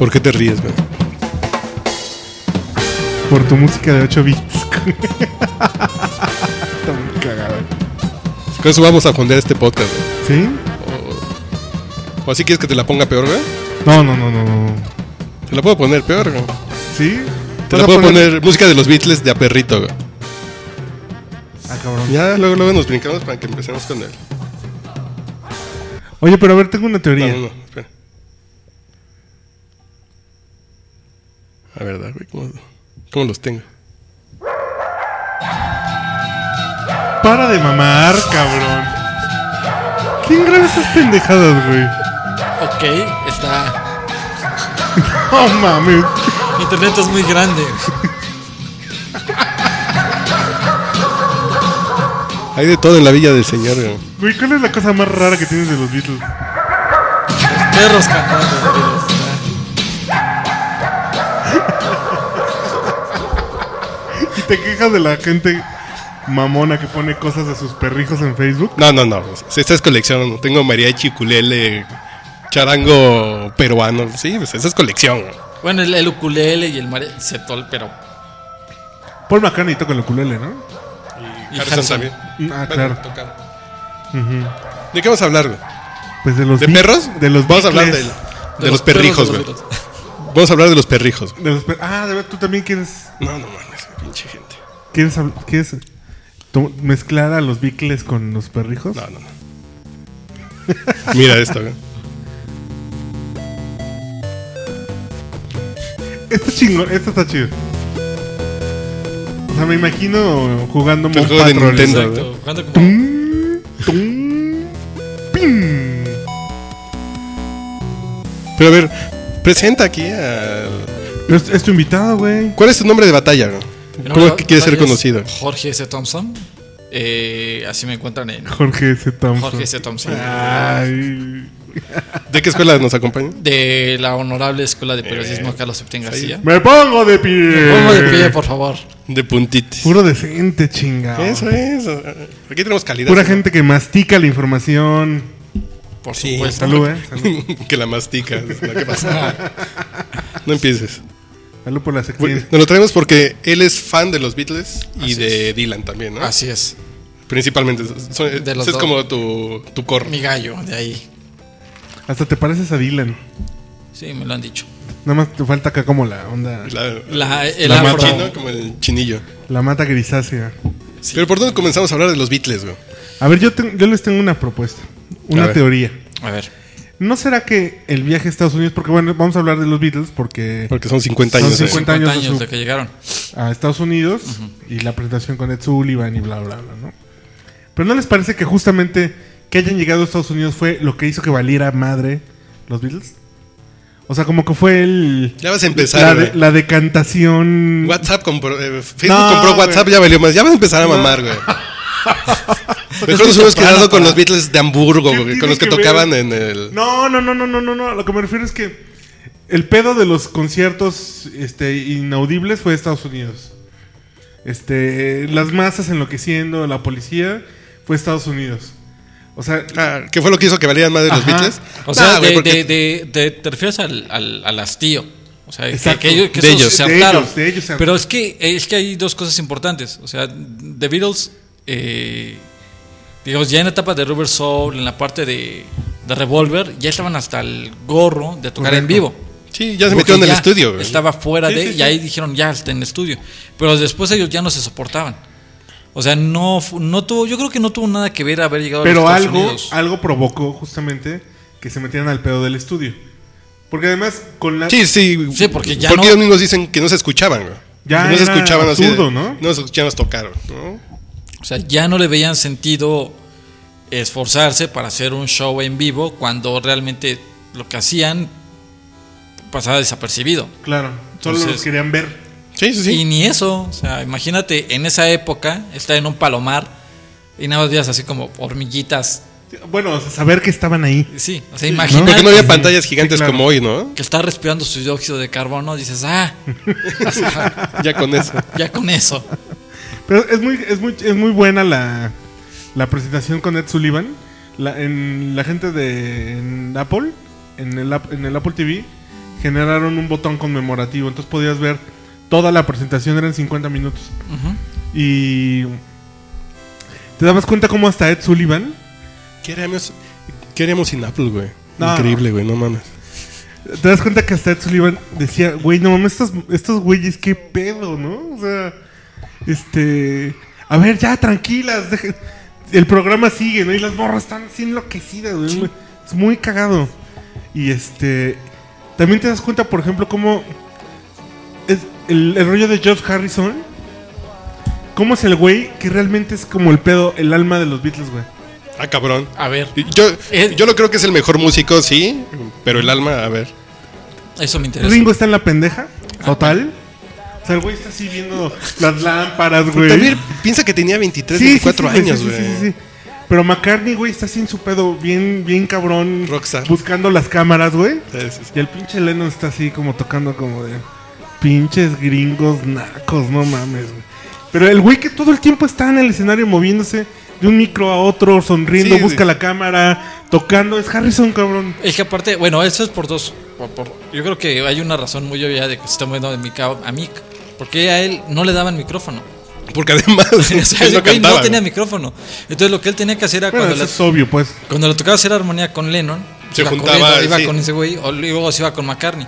¿Por qué te ríes, güey? Por tu música de 8 bits. Está muy cagado. Con eso vamos a fondear este podcast, güey. ¿Sí? ¿O así quieres que te la ponga peor, güey? No, no, no, no. no. Te la puedo poner peor, güey. ¿Sí? Te ¿Vas la puedo poner música de los Beatles de a perrito, güey. Ah, cabrón. Ya, luego, luego nos brincamos para que empecemos con él. Oye, pero a ver, tengo una No, teoría. no, no, espera. A ver, güey, ¿cómo, ¿cómo los tengo? Para de mamar, cabrón. ¿Quién graba esas pendejadas, güey? Ok, está. No mames. Internet es muy grande. Hay de todo en la villa del señor, güey. Güey, ¿cuál es la cosa más rara que tienes de los Beatles? Perros cantando. Te quejas de la gente mamona que pone cosas de sus perrijos en Facebook. No, no, no. Esta es colección. Tengo mariachi, ukulele, charango peruano. Sí, pues esa es colección. Bueno, el, el ukulele y el mare... setol, pero. Paul McCartney toca el ukulele, ¿no? Y Harrison Harrison. también. Ah, Bueno, claro. ¿De qué vamos a hablar, güey? Pues de los ¿De perros? De los Vamos a hablar Beatles. del- de, los, perrijos, güey. de. Vamos a hablar de los perrijos. De los per- ah, de verdad, tú también quieres. No, no mames, pinche gente. ¿Quieres, quieres mezclar a los Beatles con los perrijos? No, no, no. Mira esto, güey. Esto chingón, esto está chido. O sea, me imagino jugando El Mon juego de Patrol. Nintendo. Exacto. Jugando como- Tum, tum, pim. Pero a ver, presenta aquí al... Es, es tu invitado, güey. ¿Cuál es tu nombre de batalla, güey? ¿Cómo es que quieres ser conocido? Jorge S. Thompson. Eh, así me encuentran en Jorge S. Thompson. Jorge S. Thompson. Ay. ¿De qué escuela nos acompaña? De la honorable Escuela de Periodismo Carlos Septién García. Me pongo de pie. Pongo de pie, por favor. De puntitis. Puro decente, chingado. Eso es. Aquí tenemos calidad. Pura gente que mastica la información. Por Sí. supuesto. Salud, eh. Salud, que la mastica. No empieces. Salud por la Bueno, sección. Nos lo traemos porque él es fan de los Beatles y Así de Dylan también, ¿no? Así es. Principalmente. Son- De los es dos. como tu, tu core. Mi gallo, de ahí. Hasta te pareces a Dylan. Sí, me lo han dicho. Nada más te falta acá como la onda. La, La, el la afro. mata, ¿no? Como el chinillo. La mata grisácea. Sí. Pero ¿por dónde comenzamos a hablar de los Beatles, güey? A ver, yo, ten- yo les tengo una propuesta. Una teoría. A ver. ¿No será que el viaje a Estados Unidos, porque bueno, vamos a hablar de los Beatles, porque Porque son 50 Son años. ¿eh? 50 50 años de años su- de que llegaron. a Estados Unidos y la presentación con Ed Sullivan y bla, bla, bla, ¿no? Pero ¿no les parece que justamente que hayan llegado a Estados Unidos fue lo que hizo que valiera madre los Beatles? O sea, como que fue el... Ya vas a empezar, la, de- la decantación... WhatsApp compró. eh, Facebook No, compró. WhatsApp, ya valió más. Ya vas a empezar a mamar, güey. Mejor nos hemos quedado con los Beatles de Hamburgo, ¿Qué güey, tiene con los que, que ver? tocaban en el. No, no, no, no, no, no, no. Lo que me refiero es que el pedo de los conciertos este, inaudibles fue Estados Unidos. Este, las masas enloqueciendo, la policía, fue Estados Unidos. O sea, Ah, ¿Qué fue lo que hizo que valieran más de los. Beatles? O sea, Nah, de, porque- de- de- de- te refieres al, al, al hastío. O sea, Exacto. que, ellos, que De ellos. se hartaron. Pero es que, es que hay dos cosas importantes. O sea, The Beatles, eh, digamos, ya en la etapa de Rubber Soul, en la parte de, de Revolver, ya estaban hasta el gorro de tocar en vivo. Sí, ya se metieron en el estudio. Estaba fuera Sí, de, sí, y sí. ahí dijeron, ya está en el estudio. Pero después ellos ya no se soportaban. O sea, no, no tuvo, yo creo que no tuvo nada que ver haber llegado a pero los Estados algo, Unidos. algo provocó justamente que se metieran al pedo del estudio. Porque además, con la. Sí, sí. Sí, porque ya Porque no- ellos mismos dicen que no se escuchaban, güey. Ya no se escuchaban así. de- absurdo, ¿no? No se escuchaban tocar, ¿no? O sea, ya no le veían sentido esforzarse para hacer un show en vivo cuando realmente lo que hacían pasaba desapercibido. Claro, solo Entonces- los querían ver. Sí, sí, sí. Y ni eso, o sea, imagínate en esa época estar en un palomar y nada más veías así como hormiguitas. Bueno, saber que estaban ahí. Sí, o sea, imagínate Porque no había pantallas gigantes claro. como hoy, ¿no? que está respirando su dióxido de carbono, dices, ah, o sea, Ya con eso. ya con eso. Pero es muy, es muy, es muy buena la, la presentación con Ed Sullivan. La, en la gente de en Apple, en el, en el Apple TV, generaron un botón conmemorativo. Entonces podías ver toda la presentación, eran 50 minutos. Y te dabas cuenta cómo hasta Ed Sullivan ¿Qué haríamos, qué haríamos sin Apple, güey? No. Increíble, güey, no mames. Te das cuenta que hasta Ed Sullivan decía, güey, no mames, estos, estos güeyes, qué pedo, ¿no? O sea, este. A ver, ya, tranquilas. deje- El programa sigue, ¿no? Y las morras están así enloquecidas, güey. Sí. Es muy cagado. Y este. También te das cuenta, por ejemplo, cómo. Es el, el rollo de George Harrison. Cómo es el güey que realmente es como el pedo, el alma de los Beatles, güey. Ah, cabrón. A ver, Yo, yo lo creo que es el mejor músico, sí, pero el alma, a ver. eso me interesa. Ringo está en la pendeja, total. O sea, el güey está así viendo las lámparas, güey. También piensa que tenía 23, Sí, sí, 24 sí, güey, años, güey. sí, sí, sí. Pero McCartney, güey, está así en su pedo, bien, bien cabrón. Rockstar. Buscando las cámaras, güey. Sí, sí, sí. Y el pinche Lennon está así como tocando como de pinches gringos nacos, no mames, güey. Pero el güey que todo el tiempo está en el escenario moviéndose de un micro a otro, sonriendo, Sí, busca sí. la cámara, tocando, es Harrison, cabrón. Es que aparte, bueno, eso es por dos. por- por- yo creo que hay una razón muy obvia de que se está moviendo de Mick a Mick. Porque a él no le daban micrófono. Porque además O sea, él ese no güey cantaba. no tenía micrófono. Entonces lo que él tenía que hacer era Bueno, cuando, es obvio, pues. cuando le tocaba hacer armonía con Lennon, Se iba juntaba, corriendo, iba sí. con ese güey, o luego se iba con McCartney.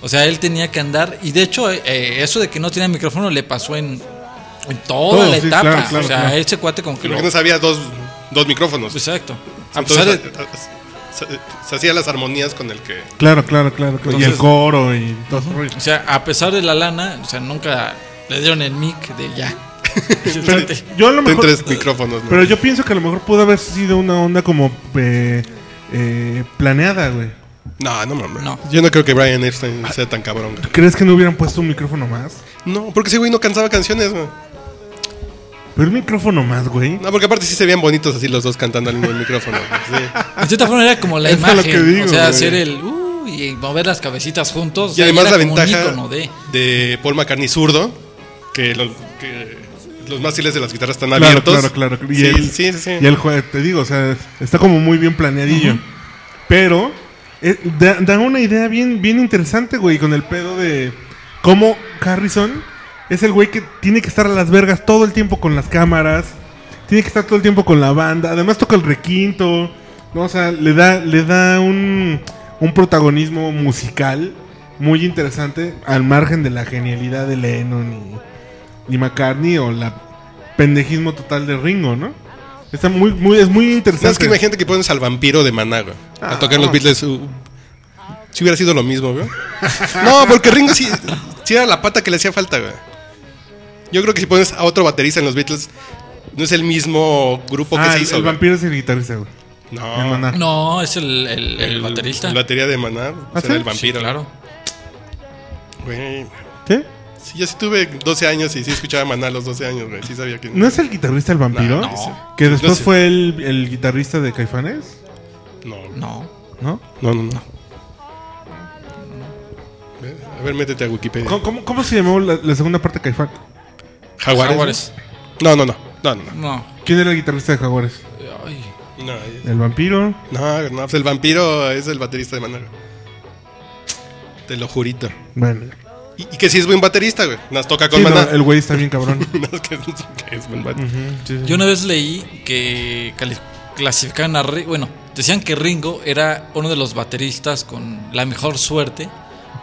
O sea, él tenía que andar. Y de hecho, eh, eso de que no tenía micrófono le pasó en, en toda Todo, la sí, etapa. claro, claro, o sea, claro. ese cuate como que lo. No sabía dos, dos micrófonos. Exacto. Entonces, de- a- a- se, se hacía las armonías con el que. Claro, claro, claro. claro. y el Entonces- coro y todo. O sea, a pesar de la lana, o sea, nunca le dieron el mic de ya. Pero yo a lo Ten mejor. tres micrófonos, ¿no? Pero yo pienso que a lo mejor pudo haber sido una onda como eh, eh, planeada, güey. No, no mames. No. Yo no creo que Brian Epstein sea tan cabrón. güey. ¿Crees que no hubieran puesto un micrófono más? No, porque ese güey no cantaba canciones, güey. Pero un micrófono más, güey. No, porque aparte sí se veían bonitos así los dos cantando al mismo micrófono. sí. De cierta forma era como la Eso es lo imagen. que digo, o sea, güey. hacer el. Uh, y mover las cabecitas juntos. o Y sea, además la ventaja de. de Paul McCartney zurdo, que, lo- que los mástiles de las guitarras están Claro, abiertos. claro, claro. Y Sí, el- sí, sí, sí. Y el juego, te digo, o sea, está como muy bien planeadillo. Pero eh, da, da una idea bien, bien interesante, güey, con el pedo de cómo Harrison es el güey que tiene que estar a las vergas todo el tiempo con las cámaras, tiene que estar todo el tiempo con la banda, además toca el requinto, ¿no? O sea, le da, le da un, un protagonismo musical muy interesante al margen de la genialidad de Lennon y, y McCartney o la pendejismo total de Ringo, ¿no? Está muy, muy, es muy No, interesante. es que imagínate que pones al vampiro de Maná, güey, Ah, a tocar los. Beatles. uh, si hubiera sido lo mismo, güey. No, porque Ringo sí, sí era la pata que le hacía falta, güey. Yo creo que si pones a otro baterista en los Beatles, no es el mismo grupo que Ah, se el, hizo. el güey. vampiro es el guitarrista, güey. No, El Maná. No, es el, el, el baterista. El batería de Maná ¿Ah, sí? el vampiro. Sí, claro. Güey. ¿Sí? Sí, yo sí tuve 12 años y sí escuchaba Maná a los 12 años, güey. Sí sabía que. ¿No es el guitarrista el vampiro? No, no. Que después No sé. fue el, el guitarrista de Caifanes, No, No. ¿no? no, no. no. A ver, métete a Wikipedia. ¿Cómo, cómo- cómo se llamó la, la segunda parte de Caifán? Jaguares. Jaguares. No, no, no. No, no. ¿Quién era el guitarrista de Jaguares? Ay. No, El vampiro. no, no, pues el vampiro es el baterista de Maná. Te lo jurito. Bueno. Y, y que sí es buen baterista, güey. Nos toca con Sí, no, Maná. el güey está bien cabrón. No, es que, que es buen baterista. Ujú, sí, sí. Yo una vez leí que clasificaban a Ringo. Bueno, decían que Ringo era uno de los bateristas con la mejor suerte.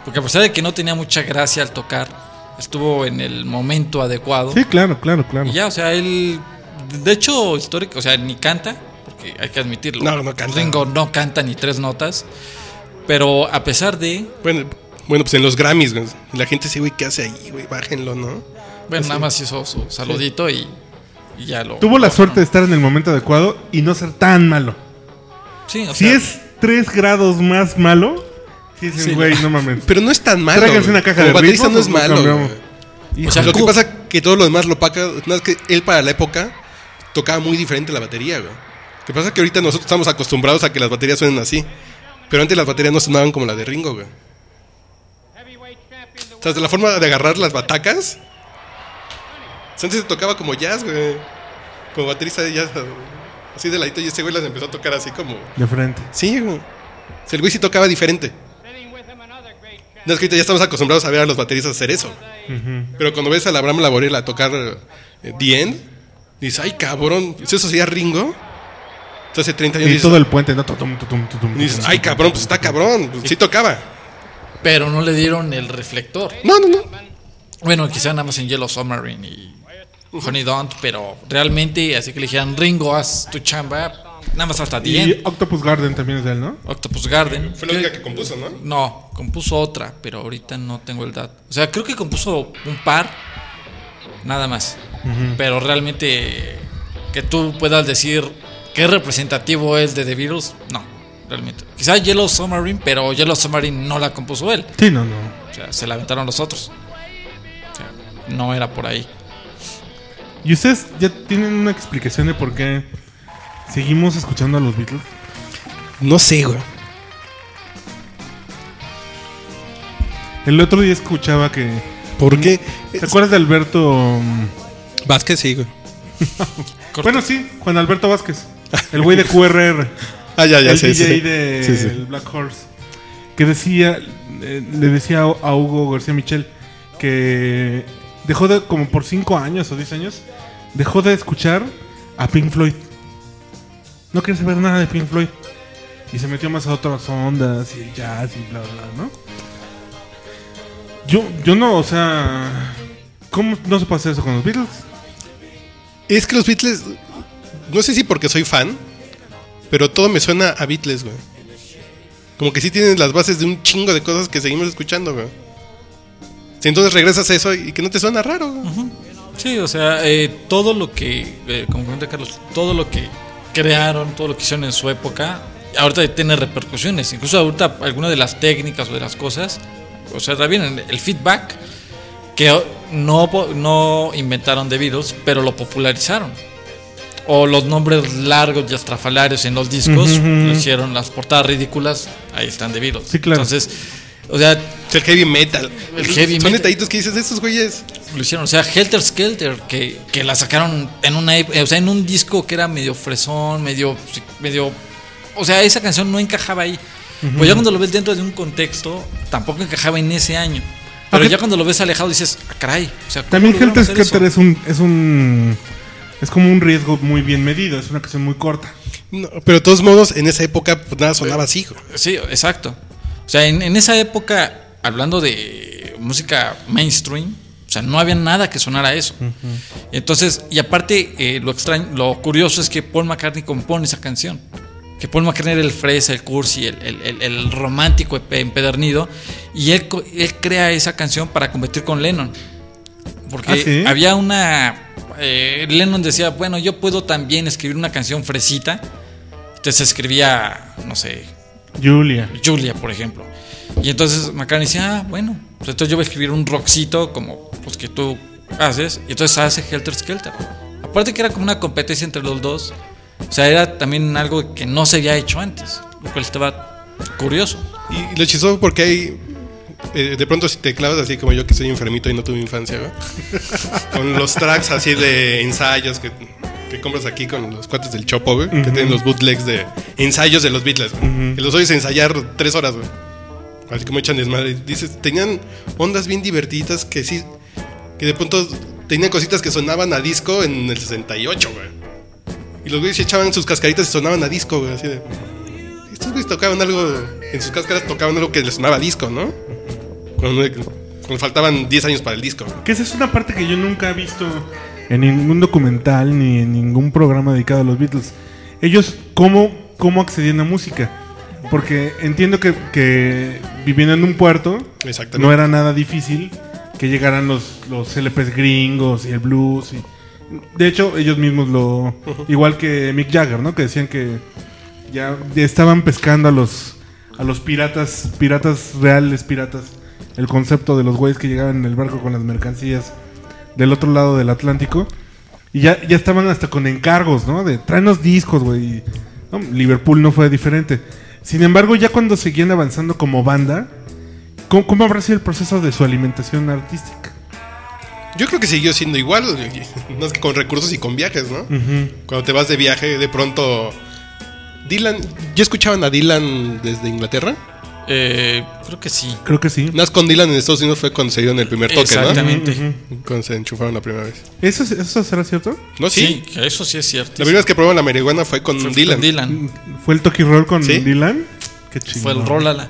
Porque a pesar de que no tenía mucha gracia al tocar, estuvo en el momento adecuado. Sí, claro, claro, claro. Y ya, o sea, él. De hecho, histórico, o sea, ni canta, porque hay que admitirlo. No, no canta. Ringo no canta ni tres notas. Pero a pesar de. Bueno, bueno, pues en los Grammys, güey. La gente sí, güey, ¿qué hace ahí, güey? Bájenlo, ¿no? Bueno, nada más hizo su saludito y, y ya lo. Tuvo la lo- suerte de estar en el momento adecuado y no ser tan malo. Sí, o Si sea, es tres grados más malo, sí, sí, güey, no. mames. Pero no es tan malo. Tráiganse una caja Como de baterista ritmos, no es o malo, cambiamos. güey. O sea, lo que ¿cómo? pasa que todo lo demás lo paca. Nada, que él para la época tocaba muy diferente la batería, güey. Lo que pasa es que ahorita nosotros estamos acostumbrados a que las baterías suenen así. Pero antes las baterías no sonaban como la de Ringo, güey. O sea, de la forma de agarrar las batacas. o sea, Antes se tocaba como jazz, güey. Como baterista de jazz. Así de ladito. Y ese güey las empezó a tocar así como. De frente. Sí, güey. O sea, el güey sí tocaba diferente. No, es que ya estamos acostumbrados a ver a los bateristas hacer eso. Pero cuando ves a la Abraham Laboriel a tocar eh, The End, dices, ay cabrón, ¿eso sería Ringo? Entonces hace 30 años Y dices, todo el puente, ¿no? Tutum, tutum, tutum, y dices, ay cabrón, pues está cabrón, pues, sí tocaba. Pero no le dieron el reflector. No, no, no. Bueno, quizá nada más en Yellow Submarine y Honey Don't, pero realmente, así que le dijeron, Ringo, haz tu chamba, nada más hasta Y 10. Octopus Garden también es de él, ¿no? Octopus Garden. Fue la única que compuso, ¿no? No, compuso otra, pero ahorita no tengo el dato. O sea, creo que compuso un par, nada más. Pero realmente que tú puedas decir qué representativo es de The Beatles, no, realmente. Quizás Yellow Submarine, pero Yellow Submarine no la compuso él. Sí, no, no. O sea, se la aventaron los otros. O sea, no era por ahí. ¿Y ustedes ya tienen una explicación de por qué seguimos escuchando a los Beatles? No sé, güey. El otro día escuchaba que... ¿Por qué? ¿Te acuerdas de Alberto... Vázquez, sí, güey. Bueno, sí, Juan Alberto Vázquez. El güey de QRR. Ah, ya, ya, el sí, DJ sí. de Sí, sí. el Black Horse. Que decía... eh, le decía a Hugo García Michel que dejó de... Como por 5 años o 10 años, dejó de escuchar a Pink Floyd. No quería saber nada de Pink Floyd. Y se metió más a otras ondas y jazz y bla, bla, bla, ¿no? Yo, yo no, o sea... ¿Cómo no se puede hacer eso con los Beatles? Es que los Beatles, no sé si porque soy fan, pero todo me suena a Beatles, güey. Como que sí tienen las bases de un chingo de cosas que seguimos escuchando, güey. Si entonces regresas a eso y que no te suena raro, güey. Sí, o sea, eh, todo lo que, eh, como comenta Carlos, todo lo que crearon, todo lo que hicieron en su época, ahorita tiene repercusiones. Incluso ahorita algunas de las técnicas o de las cosas, o sea, también el feedback, que no, no inventaron The Beatles, pero lo popularizaron. O los nombres largos y estrafalarios en los discos, Ujú, ujú. lo hicieron las portadas ridículas, ahí están The Beatles. Sí, claro. Entonces, o sea, el heavy metal. El heavy Son metal. detallitos que dices de estos güeyes. lo hicieron. O sea, Helter Skelter, que, que la sacaron en una ep- o sea, en un disco que era medio fresón, medio, medio. O sea, esa canción no encajaba ahí. Pues ya cuando lo ves dentro de un contexto, tampoco encajaba en ese año. Pero Ajá. ya cuando lo ves alejado dices, ah, caray. O sea, ¿cómo También Helter? Skelter es un, es un. Es como un riesgo muy bien medido. Es una canción muy corta. No, pero de todos modos, en esa época pues, nada sonaba así, güey. Sí, exacto. O sea, en, en esa época, hablando de música mainstream, o sea, no había nada que sonara eso. Entonces, y aparte, eh, lo extraño, lo curioso es que Paul McCartney compone esa canción. Que Paul McCartney era el fresa, el cursi, el, el- el- el romántico empe- empedernido. Y él, él crea esa canción para competir con Lennon. Porque ¿Ah, sí? había una. eh, Lennon decía, bueno, yo puedo también escribir una canción fresita. Entonces escribía, no sé, Julia. Julia, por ejemplo. Y entonces McCartney decía, ah, bueno, pues entonces yo voy a escribir un rockcito como pues que tú haces. Y entonces hace Helter Skelter. Aparte que era como una competencia entre los dos. O sea, era también algo que no se había hecho antes. Lo cual estaba curioso. Y lo chistoso porque hay. eh, de pronto, si te clavas así como yo que soy enfermito y no tuve infancia, güey. con los tracks así de ensayos que, que compras aquí con los cuates del Chopo, güey. Que tienen los bootlegs de ensayos de los Beatles, güey. Que los oyes ensayar tres horas, güey. Así como echan desmadre. Dices, tenían ondas bien divertidas que sí. Que de pronto tenían cositas que sonaban a disco en el 68, güey. Y los güeyes echaban sus cascaritas y sonaban a disco, güey. Así de. Estos güeyes tocaban algo, en sus cáscaras tocaban algo que les sonaba a disco, ¿no? Cuando, cuando faltaban 10 años para el disco. Que esa es una parte que yo nunca he visto en ningún documental ni en ningún programa dedicado a los Beatles. Ellos, ¿cómo, cómo accedían a música? Porque entiendo que, que viviendo en un puerto no era nada difícil que llegaran los, los LPs gringos y el blues. y- de hecho, ellos mismos lo... Igual que Mick Jagger, ¿no? Que decían que ya ya estaban pescando a los, a los piratas, piratas reales, piratas. El concepto de los güeyes que llegaban en el barco con las mercancías del otro lado del Atlántico. Y ya, ya estaban hasta con encargos, ¿no? De tráenos discos, güey. ¿no? Liverpool no fue diferente. Sin embargo, ya cuando seguían avanzando como banda, ¿cómo, cómo habrá sido el proceso de su alimentación artística? Yo creo que siguió siendo igual, es que con recursos y con viajes, ¿no? Cuando te vas de viaje, de pronto. Dylan. ¿Ya escuchaban a Dylan desde Inglaterra? Eh, creo que sí. Creo que sí. Nas con Dylan en Estados Unidos fue cuando se dieron el primer toque, Exactamente. ¿no? Cuando se enchufaron la primera vez. ¿Eso, ¿Eso será cierto? No, sí. Sí, eso sí es cierto. La primera vez que probaron la marihuana fue con Fue Dylan. con Dylan. ¿Fue el Toki Roll con ¿Sí? Dylan? Qué chido. Fue el ya.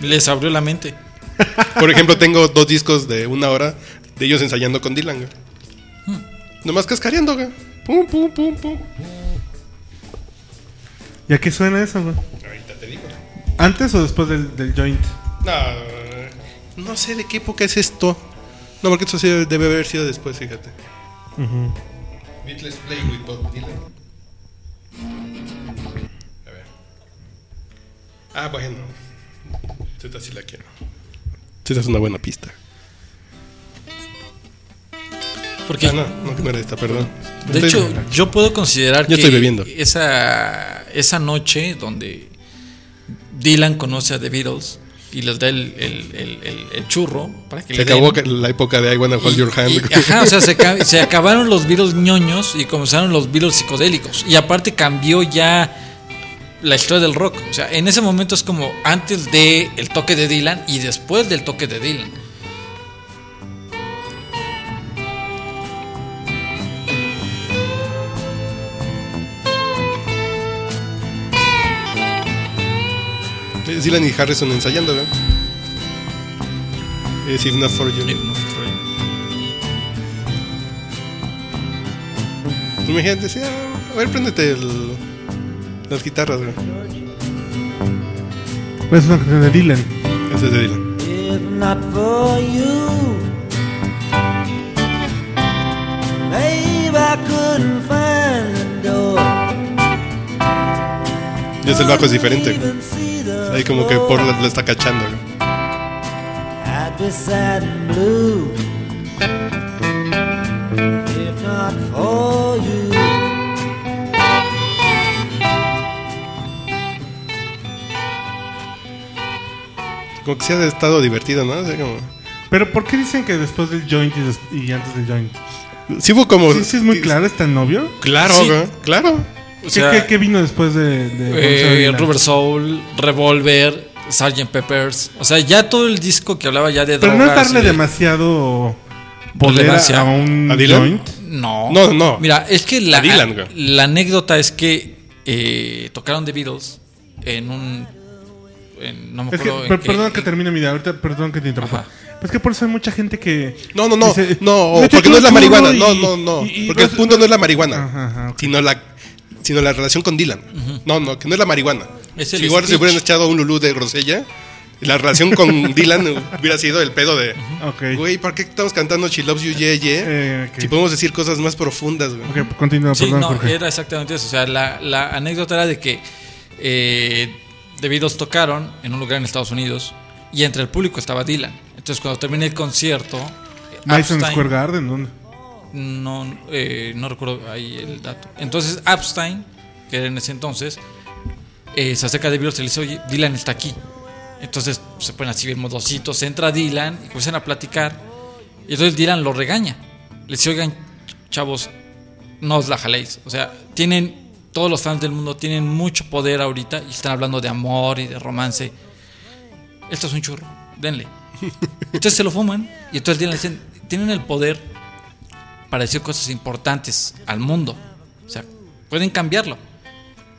Les abrió la mente. Por ejemplo, tengo dos discos de una hora de ellos ensayando con Dylan, güey. Nomás cascareando, güey. Pum, pum, pum, pum. ¿Y a qué suena eso, güey? ¿Antes o después del, del joint? No, no sé de qué época es esto. No, porque esto sí debe haber sido después, fíjate. Beatles Play with Bob Dylan. A ver. Ah, bueno. Esta sí la quiero. Esta es una buena pista. Porque, Ah, no, no, que no era esta, perdón. de Estoy- hecho, yo puedo considerar Yo que estoy bebiendo. Esa, esa noche donde Dylan conoce a The Beatles y les da el, el- el- churro para que se le acabó la época de I Wanna Hold Y- Your Hand. y- ajá, o sea, se, ca- se acabaron los Beatles ñoños y comenzaron los Beatles psicodélicos. Y aparte cambió ya la historia del rock. O sea, en ese momento es como antes de el toque de Dylan y después del toque de Dylan. Dylan y Harrison ensayando, ¿verdad? Es If Not For You. Imagínate, sí, ah, a ver, préndete el- las guitarras, güey. Es una canción de Dylan. Ese es de Dylan. If not for you, maybe I couldn't find the door. Y es el bajo es diferente. Ahí como que por la, la está cachando. Como que sí ha estado divertido, ¿no? O sea, como- Pero ¿por qué dicen que después del joint y, antes del joint? Sí fue como... Sí, sí es muy claro, está el novio. Claro, Sí. claro. O ¿Qué, sea, qué- qué vino después de, de eh? Rubber Soul, Revolver, Sgt. Peppers. O sea, ya todo el disco que hablaba ya de Pero no es darle de- demasiado poder Relevancia. a un ¿A Dylan? joint. No. No, no. Mira, es que la, Dylan, la anécdota es que eh, tocaron The Beatles en un. en- no me Es que, acuerdo. en per- qué- perdón que termine mi idea, ahorita perdón que te interrumpa. Ajá. Es que por eso hay mucha gente que. No, no, no, dice, no, "Métete porque no es la marihuana, no, no, no, y- y porque el vas- punto no es la marihuana, Ajá, ajá, ok. sino la sino la relación con Dylan. No, no, que no es la marihuana. Es el si igual se speech. hubieran echado un lulú de Rosella, la relación con Dylan hubiera sido el pedo de, Ok. güey, ¿por qué estamos cantando She Loves You Yeah Yeah? Eh. Si podemos decir cosas más profundas, güey. Ok, continúa, Sí, perdón, no, Jorge. era exactamente eso. O sea, la, la anécdota era de que eh, The Beatles tocaron en un lugar en Estados Unidos y entre el público estaba Dylan. Entonces, cuando terminé el concierto, Madison Epstein- Square Garden, ¿dónde? No, eh, no recuerdo ahí el dato. Entonces, Epstein, que era en ese entonces, eh, se acerca de Beatles y le dice, oye, Dylan está aquí. Entonces se ponen así bien modositos, entra Dylan y comienzan a platicar. Y entonces Dylan lo regaña. Le dice, oigan, chavos, no os la jaléis. O sea, tienen, todos los fans del mundo tienen mucho poder ahorita y están hablando de amor y de romance. Esto es un churro, denle. Entonces se lo fuman y entonces Dylan le dicen, tienen el poder para decir cosas importantes al mundo. O sea, pueden cambiarlo.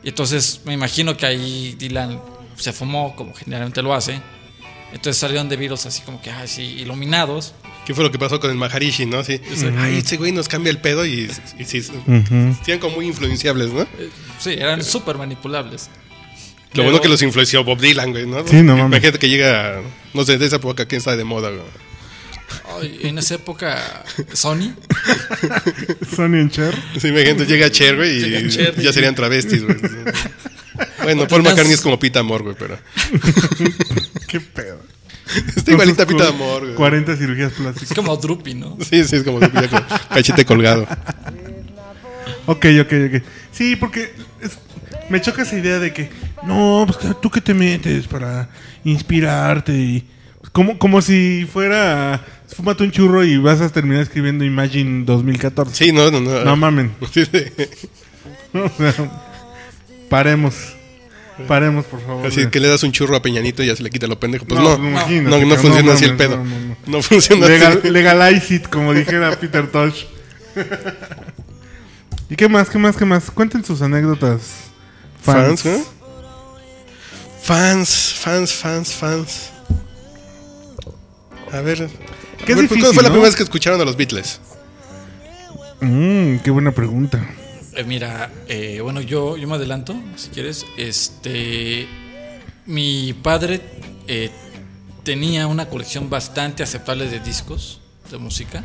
Y entonces me imagino que ahí Dylan se fumó, como generalmente lo hace. Entonces salieron de Beatles así como que, ay, sí, iluminados. ¿Qué fue lo que pasó con el Maharishi, no? Sí. Ay, ese güey nos cambia el pedo y, y sí, Ujú. eran como muy influenciables, ¿no? Eh, Sí, eran súper manipulables. Lo Pero- bueno que los influenció Bob Dylan, güey, ¿no? Sí, no mames. Imagínate que llega, no sé, de esa época, ¿quién está de moda, güey? Ay, en esa época, Sony. Sonny and Cher. Sí, imagínate, llega Cher, güey, y Cher, ya serían travestis, güey. Bueno, Paul McCartney es como Pita Amor, güey, pero... Qué pedo. Está igualita Pita Amor, güey. 40 cirugías Es plásticas. como Droopy, ¿no? Sí, sí, es como ya con cachete colgado. Ok, ok, ok. Sí, porque es- me choca esa idea de que, no, pues tú que te metes para inspirarte y... Como, como si fuera, fúmate un churro y vas a terminar escribiendo Imagine 2014. Sí, no, no, no. No mamen. O sea, paremos. Paremos, por favor. Así que le das un churro a Peñanito y ya se le quita lo pendejo. Pues No, no, funciona no así el pedo. no, funciona Legal- así. legalize it, como dijera Peter Tosh. ¿Y qué más? ¿Qué más? ¿Qué más? Cuenten sus anécdotas. Fans, ¿no? Fans, fans, fans, fans. A ver. Qué difícil, ¿Cuándo fue la primera vez que escucharon a los Beatles? Mm, qué buena pregunta. Eh, mira, eh, bueno, yo, yo me adelanto, si quieres. Este, mi padre eh, tenía una colección bastante aceptable de discos de música.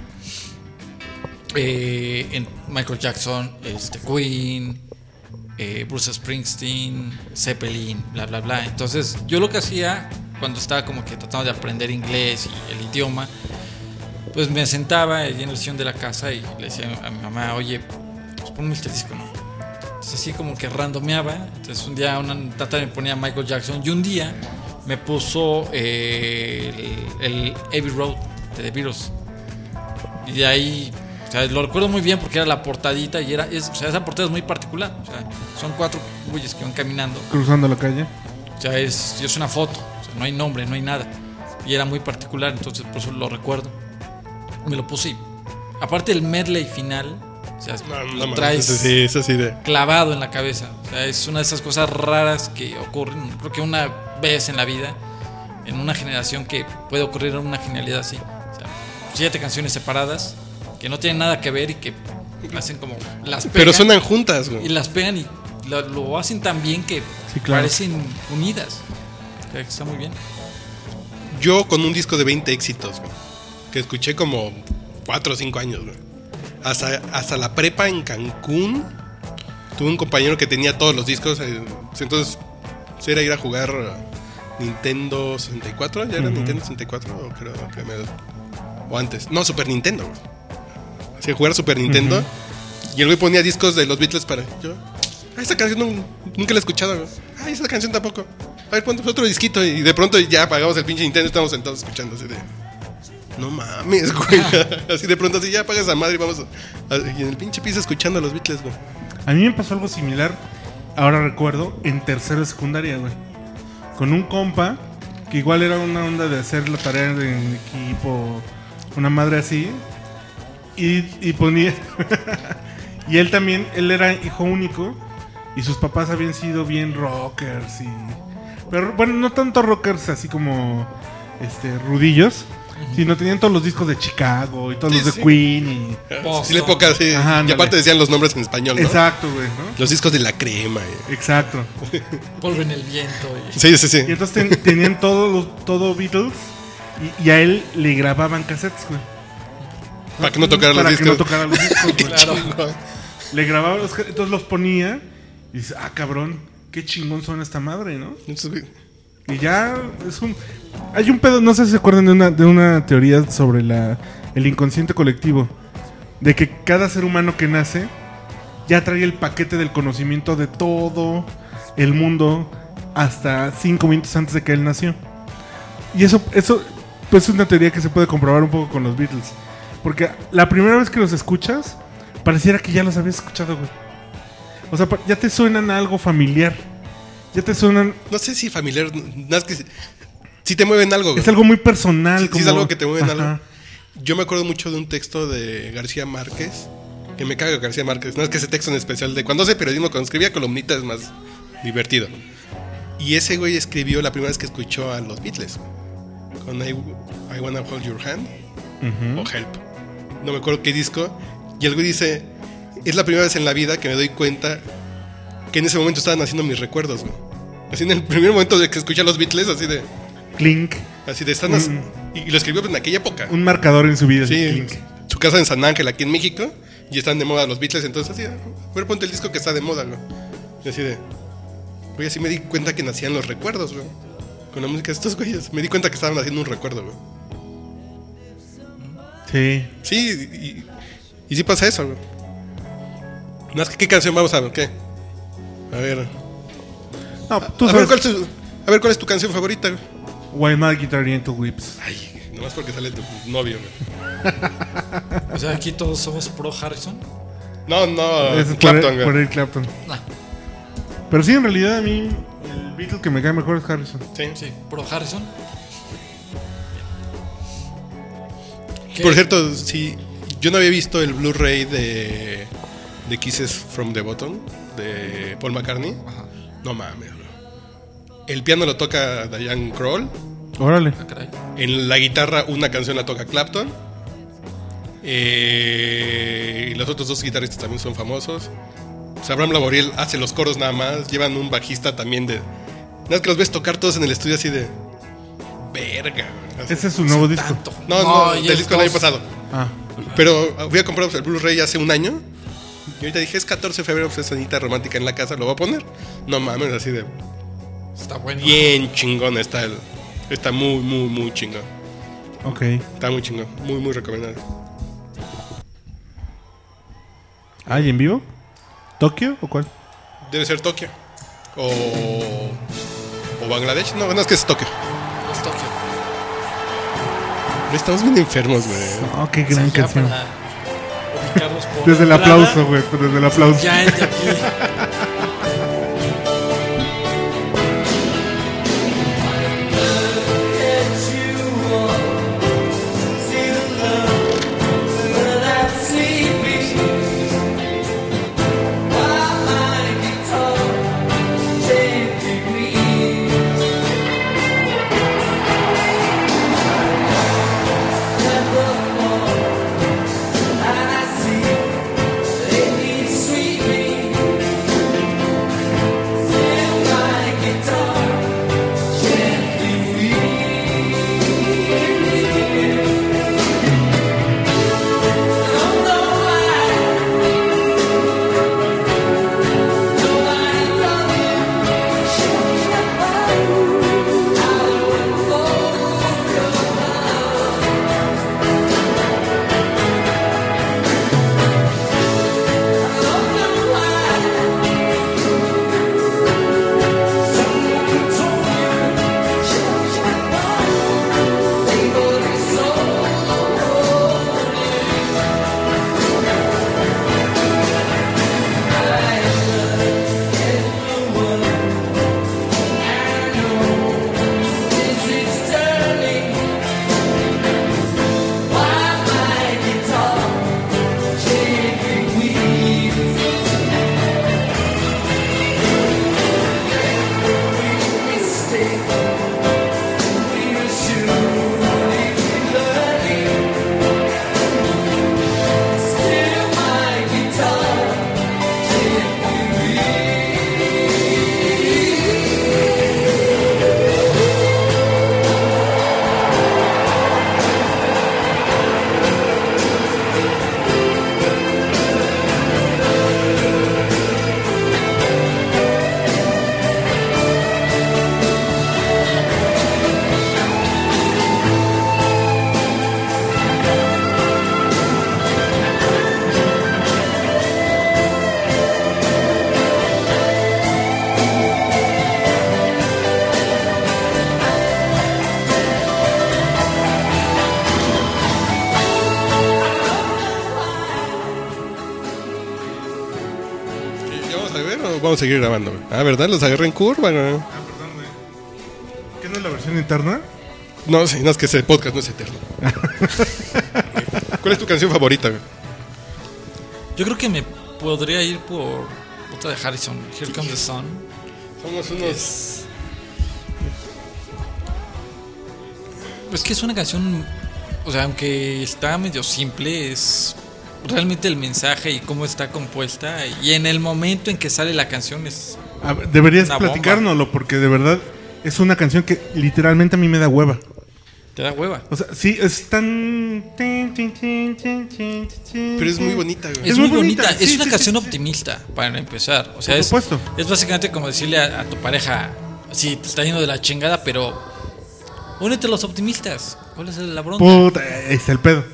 Eh, en Michael Jackson, este, Queen, eh, Bruce Springsteen, Zeppelin, bla, bla, bla. Entonces, yo lo que hacía cuando estaba como que tratando de aprender inglés y el idioma, pues me sentaba allí en el sillón de la casa y le decía a mi mamá, oye, pues ponme este disco, ¿no? Entonces así como que randomeaba. Entonces un día una tata me ponía Michael Jackson y un día me puso eh, el, el Abbey Road de The Beatles. Y de ahí, o sea, lo recuerdo muy bien porque era la portadita y era, es- o sea, esa portada es muy particular. O sea, son cuatro güeyes que van caminando. Cruzando la calle. O sea, es, es una foto, o sea, no hay nombre, no hay nada. Y era muy particular, entonces por eso lo recuerdo. Me lo puse y, aparte el medley final, o sea, No, lo traes Sí, es así de. clavado en la cabeza. O sea, es una de esas cosas raras que ocurren, creo que una vez en la vida, en una generación que puede ocurrir una genialidad así. O sea, siete canciones separadas que no tienen nada que ver y que hacen como las pegan Pero suenan juntas, y güey. las pegan y lo, lo hacen tan bien que Sí, claro. parecen unidas. O sea, que está muy bien. Yo con un disco de 20 éxitos, güey, que escuché como 4 o 5 años, güey. Hasta, hasta la prepa en Cancún, tuve un compañero que tenía todos los discos. eh, entonces, era ir a jugar Nintendo 64, ¿ya era Nintendo 64? O, creo me- o antes. No, Super Nintendo, güey. Así, jugar Super Nintendo. Y el güey ponía discos de los Beatles para. Yo, ah, esta canción nun- nunca la he escuchado, güey. Ah, esta canción tampoco. A ver, ponte otro disquito. Y de pronto ya apagamos el pinche Nintendo y estamos sentados escuchando así de. No mames, güey. así de pronto, así ya apagas a madre y vamos. y en el pinche piso escuchando a los Beatles, güey. A mí me pasó algo similar, ahora recuerdo, en tercero de secundaria, güey. Con un compa, que igual era una onda de hacer la tarea en equipo, una madre así. Y, y ponía... y él también, él era hijo único, y sus papás habían sido bien rockers y... Pero bueno, no tanto rockers así como este rudillos, sino tenían todos los discos de Chicago y todos Sí, los de sí. Queen y... Sí, la época, sí. Ajá, y aparte decían los nombres en español, ¿no? Exacto, güey, ¿no? Los discos de la crema. eh. Exacto. Polvo en el viento. y- Sí, sí, sí. Y entonces ten- tenían todo, los- todo Beatles y, y a él le grababan cassettes, güey. Para que no tocara los Para que no discos. tocara los discos, güey. Claro. Le grababan los entonces los ponía y dice, ah, cabrón, qué chingón suena esta madre, ¿no? Y ya es un... Hay un pedo, no sé si se acuerdan de una, de una teoría sobre la, el inconsciente colectivo. De que cada ser humano que nace ya trae el paquete del conocimiento de todo el mundo hasta cinco minutos antes de que él nació. Y eso, eso pues es una teoría que se puede comprobar un poco con los Beatles. Porque la primera vez que los escuchas, pareciera que ya los habías escuchado, güey. O sea, ya te suenan a algo familiar. Ya te suenan No sé si familiar. Nada más que. Si te mueven algo, güey. Es algo muy personal. Sí, sí es algo que te mueve en Ajá. algo. Yo me acuerdo mucho de un texto de García Márquez. Que me caga García Márquez. No es que ese texto en especial de cuando hace periodismo, cuando escribía columnitas es más divertido. Y ese güey escribió la primera vez que escuchó a los Beatles. Con I, I Wanna Hold Your Hand o Help. No me acuerdo qué disco. Y el güey dice: Es la primera vez en la vida que me doy cuenta que en ese momento estaban haciendo mis recuerdos, güey. Así en el primer momento de que escuché a los Beatles, así de. Clink. Así de están. as- y, lo escribió en aquella época. Un marcador en su vida. Sí, Clink. su casa en San Ángel, aquí en México. Y están de moda los Beatles. Entonces, así, a ver, ponte el disco que está de moda, güey. Y así de. Güey, así me di cuenta que nacían los recuerdos, güey. Con la música de estos güeyes. Me di cuenta que estaban haciendo un recuerdo, güey. Sí. Sí, y, y sí pasa eso, güey. Más que qué canción vamos a ver, ¿qué? A ver. No, tú a, ver. ¿cuál es tu, a ver cuál es tu canción favorita, güey. Why My Guitar Gentle Whips. Ay, nomás porque sale tu novio, güey. O sea, aquí todos somos pro Harrison. No, no, es por, Clapton, por güey. Eric Clapton. Nah. Pero sí, en realidad a mí. Beatle que me cae mejor es Harrison. Sí. Sí, Pro Harrison. ¿Qué? Por cierto, sí, yo no había visto el Blu-ray de, de Kisses from the Bottom de Paul McCartney. No mames. El piano lo toca Diane Kroll. Órale. Ah. En la guitarra una canción la toca Clapton. Eh, y los otros dos guitarristas también son famosos. O sea, Abraham Laboriel hace los coros nada más. Llevan un bajista también de... Nada más que los ves tocar todos en el estudio así de... Verga. Ese es su nuevo disco. Tanto. No, no, del disco del año pasado. Ah. Pero fui a comprar el Blu-ray hace un año. Y ahorita dije, es 14 de febrero, pues es romántica en la casa, lo voy a poner. No mames, así de Está bueno. bien chingón está el. Está muy, muy, muy chingón. Ok. Está muy chingón. Muy, muy recomendado. Ah, ¿y en vivo? ¿Tokio o cuál? Debe ser Tokio. O. O Bangladesh. No, no es que es Tokio. Es Tokio. Pero Estamos bien enfermos, güey. Oh, qué gran canción. Desde el aplauso, güey. Desde el aplauso. Ya es de aquí. vamos a seguir grabando? güey? Ah, ¿verdad? Los agarré en curva, güey. ¿Qué no es la versión interna? No, sí, no es que ese podcast no es eterno. ¿Cuál es tu canción favorita, güey? Yo creo que me podría ir por otra de Harrison, Here Comes the Sun. Somos unos. Es, es que es una canción, o sea, aunque está medio simple, es realmente el mensaje y cómo está compuesta. Y en el momento en que sale la canción es... A ver, deberías bomba. platicárnoslo porque de verdad es una canción que literalmente a mí me da hueva. Te da hueva. O sea, sí, es tan... Pero Pero es muy bonita, güey. Es, Es muy muy bonita, bonita, es sí, una sí, canción sí, sí. optimista, para empezar. O sea, Por es, supuesto. es básicamente como decirle a, a tu pareja, sí, te está yendo de la chingada, pero únete a los optimistas. ¿Cuál es la bronca? Puta, ahí está el pedo.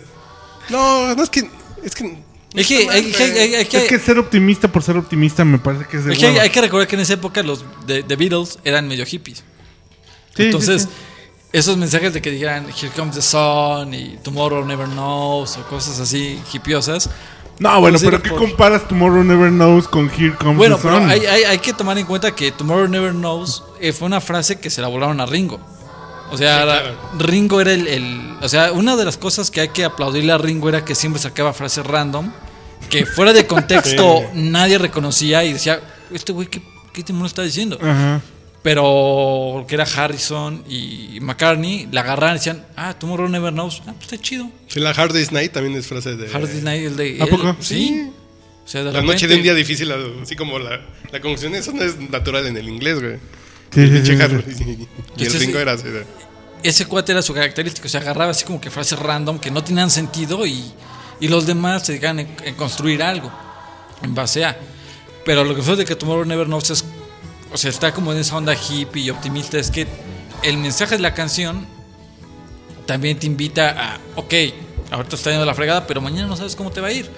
No, no es que. Es que. Es que, hay, que- hay- hay que- Es que ser optimista por ser optimista me parece que es de es que hay, que recordar que en esa época los de, de Beatles eran medio hippies. Sí, Entonces, sí, sí. esos mensajes de que dijeran Here comes the sun y Tomorrow never knows o cosas así hippiosas, No, bueno, Producido pero ¿qué por- comparas Tomorrow Never Knows con Here Comes Bueno, the pero Sun? hay, hay- hay que tomar en cuenta que Tomorrow Never Knows eh, fue una frase que se la volaron a Ringo. O sea, Sí, claro. Ringo era el, el- O sea, una de las cosas que hay que aplaudirle a Ringo era que siempre sacaba frases random, que fuera de contexto Sí. nadie reconocía y decía, este güey, ¿qué, qué demonio está diciendo? Ajá. Pero que era Harrison y McCartney, la agarraron y decían, ah, Tomorrow Never Knows, ah, pues está chido. Sí, la Hard Day's Night también es frase de. Hard Day's Night, el de ¿A él, poco? Sí. O sea, de La noche repente- de un día difícil, así como la, la conjunción, eso no es natural en el inglés, güey. Sí, El sí, pinche sí, Hard- sí. y el Entonces, Ringo sí. era así de. ese cuate era su característica, o sea, agarraba así como que frases random que no tenían sentido y, y los demás se dedicaban en, en construir algo en base a. Pero lo que fue de que Tomorrow Never Knows es, o sea, está como en esa onda hippie y optimista, es que el mensaje de la canción también te invita a, ok, ahorita está yendo la fregada, pero mañana no sabes cómo te va a ir.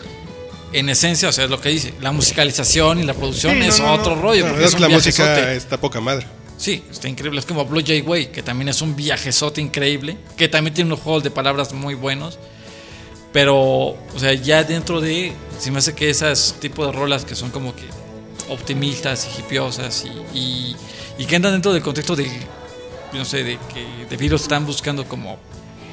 En esencia, o sea, es lo que dice, la musicalización y la producción Sí, no, es no, no. otro rollo. La porque verdad es es que la música está poca madre. Sí, está increíble. Es como Blue Jay Way, que también es un viajezote increíble, que también tiene unos juegos de palabras muy buenos. Pero, o sea, ya dentro de. Se me hace que esas tipos de rolas que son como que optimistas y hipiosas y, y, y que entran dentro del contexto de. No sé, de que de virus están buscando como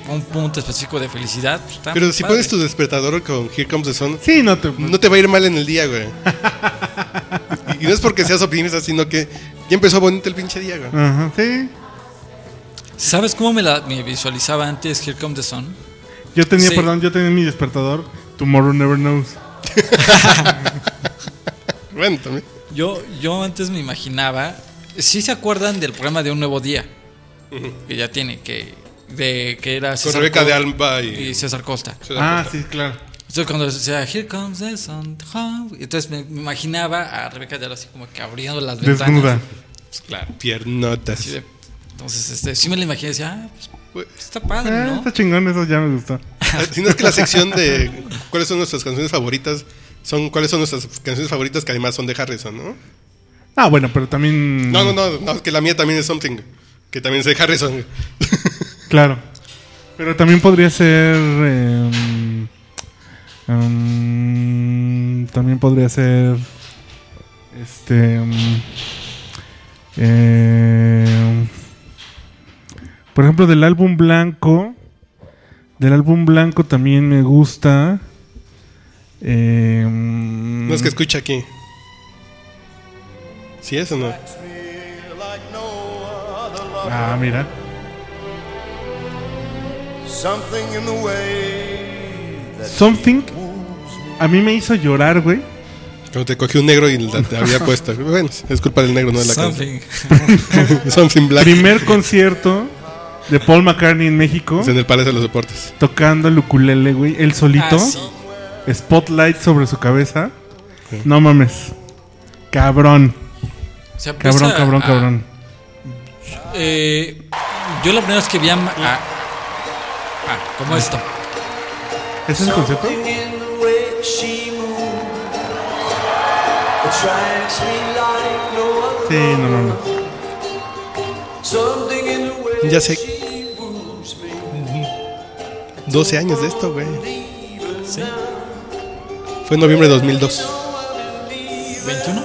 un punto específico de felicidad. pues, está Pero si padre. pones tu despertador con Here Comes the Sun, Sí, no te... no te va a ir mal en el día, güey. y no es porque seas optimista, sino que ya empezó bonito el pinche día, güey. Ajá, sí. ¿Sabes cómo me, la, me visualizaba antes Here Comes the Sun? Yo tenía, Sí. perdón, yo tenía mi despertador Tomorrow Never Knows. Bueno, también. Yo, yo antes me imaginaba. ¿Sí se acuerdan del programa de Un Nuevo Día? Que ya tiene, que, de, que era Con César Rebeca Co- de Alba y. y César Costa. Ah, sí, claro. Entonces cuando decía, Here comes the sun, home", entonces me, me imaginaba a Rebeca de así como que abriendo las ventanas. Desnuda. Pues, claro. Piernotas. de- entonces, este, sí me la imaginé, decía, ah, pues, Güey, está padre, Eh, ¿no? Está chingón, eso ya me gustó. Si no es que la sección de cuáles son nuestras canciones favoritas son cuáles son nuestras canciones favoritas que además son de Harrison, ¿no? Ah, bueno, pero también... No, no, no, no, es que la mía también es Something, que también es de Harrison. Claro. Pero también podría ser... em, em, también podría ser... Este... em, em, por ejemplo, del álbum blanco... Del álbum blanco también me gusta... em, No es que escucha aquí. ¿Sí es o no? Ah, mira. Something in the way Something a mí me hizo llorar, güey. Cuando te cogió un negro y la te había puesto. Bueno, es culpa del negro, no de la Something. canción. Something Black. Primer concierto de Paul McCartney en México, Es en el Palacio de los Deportes. tocando el ukulele, güey, él solito, Ah, sí. spotlight sobre su cabeza. No mames. Cabrón, O sea, cabrón, cabrón, a- cabrón. eh, yo la primera vez que vi a... A- ah, como esto. ¿Ese es el concierto? Something in the way she moves attracts me like no other. Sí, no mames. Something in the way Ya sé. she moves me. 12 años de esto, güey. Fue en noviembre de 2002. ¿21?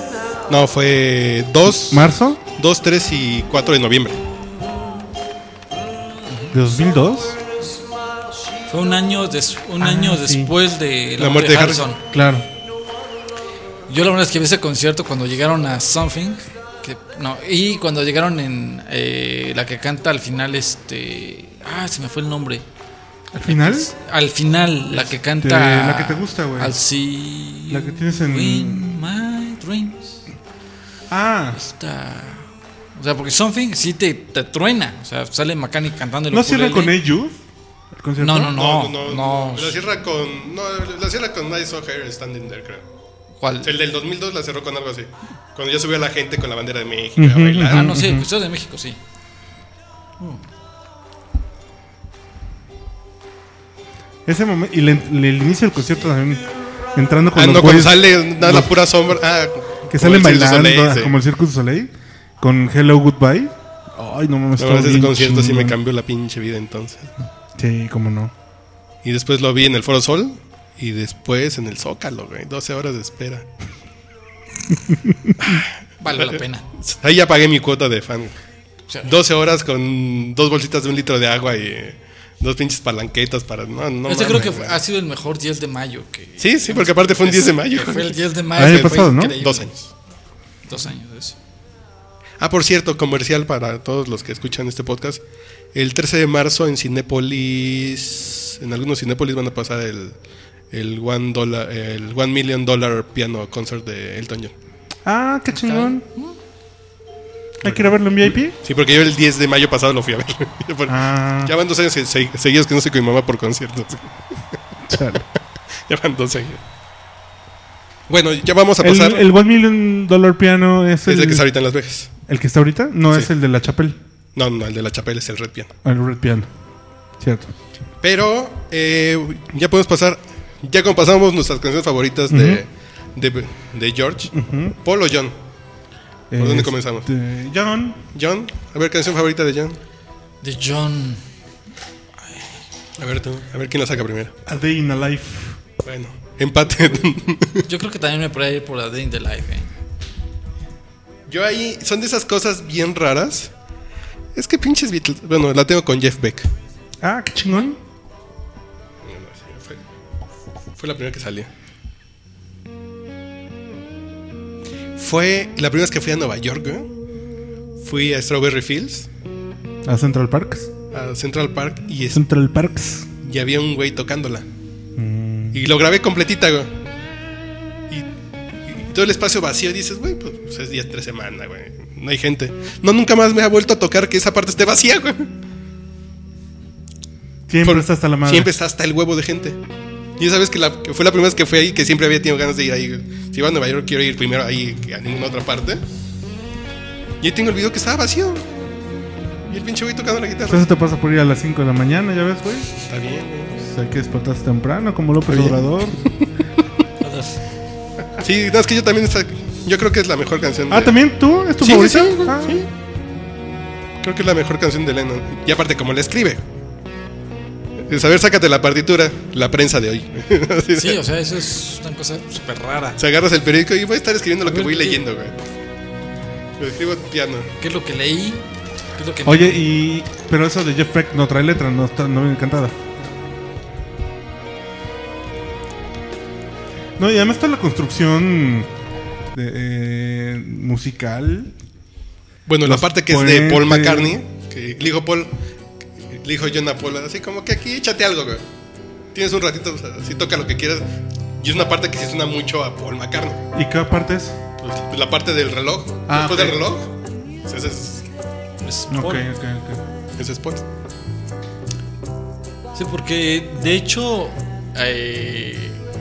No, fue 2, ¿Marzo? 2, 3 y 4 de noviembre. ¿De 2002? Fue un año, des- un Ah, año sí. después de La muerte de Harrison. Claro. Yo la verdad es que vi ese concierto cuando llegaron a Something. Que, no, y cuando llegaron en eh, la que canta al final, este. Ah, se me fue el nombre. ¿Al final? Al final, la que canta. Este, la que te gusta, güey. Al see. La que tienes en- in my dreams. Ah. O sea, porque Something sí te, te truena. O sea, sale McCann cantando el ¿no cierra con A Youth? ¿El concierto? No, no, no. no, La cierra con. No, la cierra con I Saw Her Standing There, creo. ¿Cuál? El del 2002 la cerró con algo así. Cuando ya subió la gente con la bandera de México a bailar. Ah, no sé, pues de México, sí. Ese momento, y le- le- el inicio del concierto también, entrando con Ah, los no, cuando güeyes sale da la los- pura sombra. Ah, que como salen el Cirque du bailando, Soleil, ah, sí. como el Circus Soleil, con Hello Goodbye. Ay, no mames, está verdad, ese bien concierto sí me chingón. cambió la pinche vida entonces. Sí, cómo no. Y después lo vi en el Foro Sol Y después en el Zócalo, güey. 12 horas de espera. Vale la pena. Ahí ya pagué mi cuota de fan. O sea, 12 horas con dos bolsitas de un litro de agua y eh, dos pinches palanquetas para. No, no. este creo que fue- ha sido el mejor 10 de mayo. Que, Sí, sí, porque aparte fue un 10 de mayo. Fue el 10 de mayo. Año que fue pasado, ¿no? increíble. Dos años. Dos años eso. Ah, por cierto, comercial para todos los que escuchan este podcast. El 13 de marzo en Cinépolis, en algunos Cinépolis van a pasar el, el one, dollar, el one Million Dollar Piano Concert de Elton John. Ah, qué chingón. ¿Hay que ir a verlo en VIP? Sí, porque yo el 10 de mayo pasado lo fui a ver. Ah, Ya van dos años se- se- seguidos que no sé con mi mamá por conciertos. chale. ya van dos años. Bueno, ya vamos a El, pasar. el One Million Dollar Piano es es el, el que está ahorita en Las Vegas. el que está ahorita. No Sí. es el de la Chapel. No, no, el de la Chapelle es el Red Piano. El Red Piano. Cierto. Pero eh, ya podemos pasar, ya como pasamos nuestras canciones favoritas de, de, de George, Paul o John. ¿Por dónde comenzamos? Este, John. John, a ver, canción favorita de John. De John. A ver tú, a ver quién la saca primero. A Day in a Life. Bueno, empate. Yo creo que también me podría ir por la Day in the Life. Eh. Yo ahí, son de esas cosas bien raras. Es que pinches Beatles, bueno, la tengo con Jeff Beck. Ah, qué chingón. Fue, fue la primera que salió. Fue la primera vez que fui a Nueva York, güey. Fui a Strawberry Fields, A Central Parks. a Central Park, y, es- Central Parks. y había un güey tocándola. Y lo grabé completita, güey. Y, y todo el espacio vacío, y dices, güey, pues, pues es día tres semanas, güey. No hay gente. No, nunca más me ha vuelto a tocar que esa parte esté vacía, güey. Siempre Por- está hasta la madre. Siempre está hasta el huevo de gente. Y esa vez que, la- que fue la primera vez que fui ahí, que siempre había tenido ganas de ir ahí. güey. Si iba a Nueva York, quiero ir primero ahí que a ninguna otra parte. Y ahí tengo el video que estaba vacío. Y el pinche güey tocando la guitarra. Eso te pasa por ir a las 5 de la mañana, ya ves, güey. Está bien, güey. Pues hay que despertarse temprano, como López. Obrador. Sí, no, es que yo también. esta- yo creo que es la mejor canción. Ah, de- ¿también tú? ¿Es tu Sí, favorita? sí, Ah. sí. Creo que es la mejor canción de Lennon. Y aparte, como la escribe. Es, a ver, sácate la partitura, la prensa de hoy. Sí, o sea, eso es una cosa súper rara. Se agarras el periódico y voy a estar escribiendo lo A que ver, voy ¿qué? leyendo, güey. Lo escribo en piano. ¿Qué es lo que leí? ¿Qué es lo que me- Oye, y. Pero eso de Jeff Beck no trae letra, no, está, no viene cantada. No, y además está la construcción de, eh, musical. Bueno, la parte que es de Paul. McCartney, que le dijo Paul, le dijo John a Paul, así como que aquí échate algo, güey. Tienes un ratito, o sea, así toca lo que quieras. Y es una parte que sí suena mucho a Paul McCartney. ¿Y qué parte es? Pues, la parte del reloj, Ah, después del reloj, pues ese es, es Paul. ok, ok. ese es Paul. Sí, porque de hecho, eh,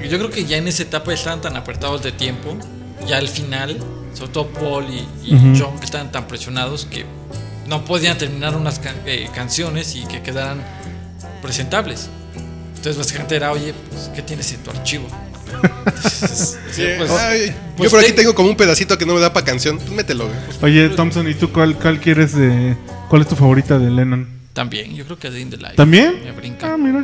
yo creo que ya en esa etapa estaban tan apretados de tiempo, ya al final, sobre todo Paul y. John, que estaban tan presionados que no podían terminar unas can- eh, canciones y que quedaran presentables. Entonces, básicamente era, oye, pues, ¿qué tienes en tu archivo? Entonces, sí, pues, Ay, pues yo por aquí te- tengo como un pedacito que no me da para canción, pues mételo. Oye, Thompson, ¿y tú cuál, cuál quieres de. ¿Cuál es tu favorita de Lennon? También, yo creo que Day in the Life. ¿También? Me brinca. Ah, mira.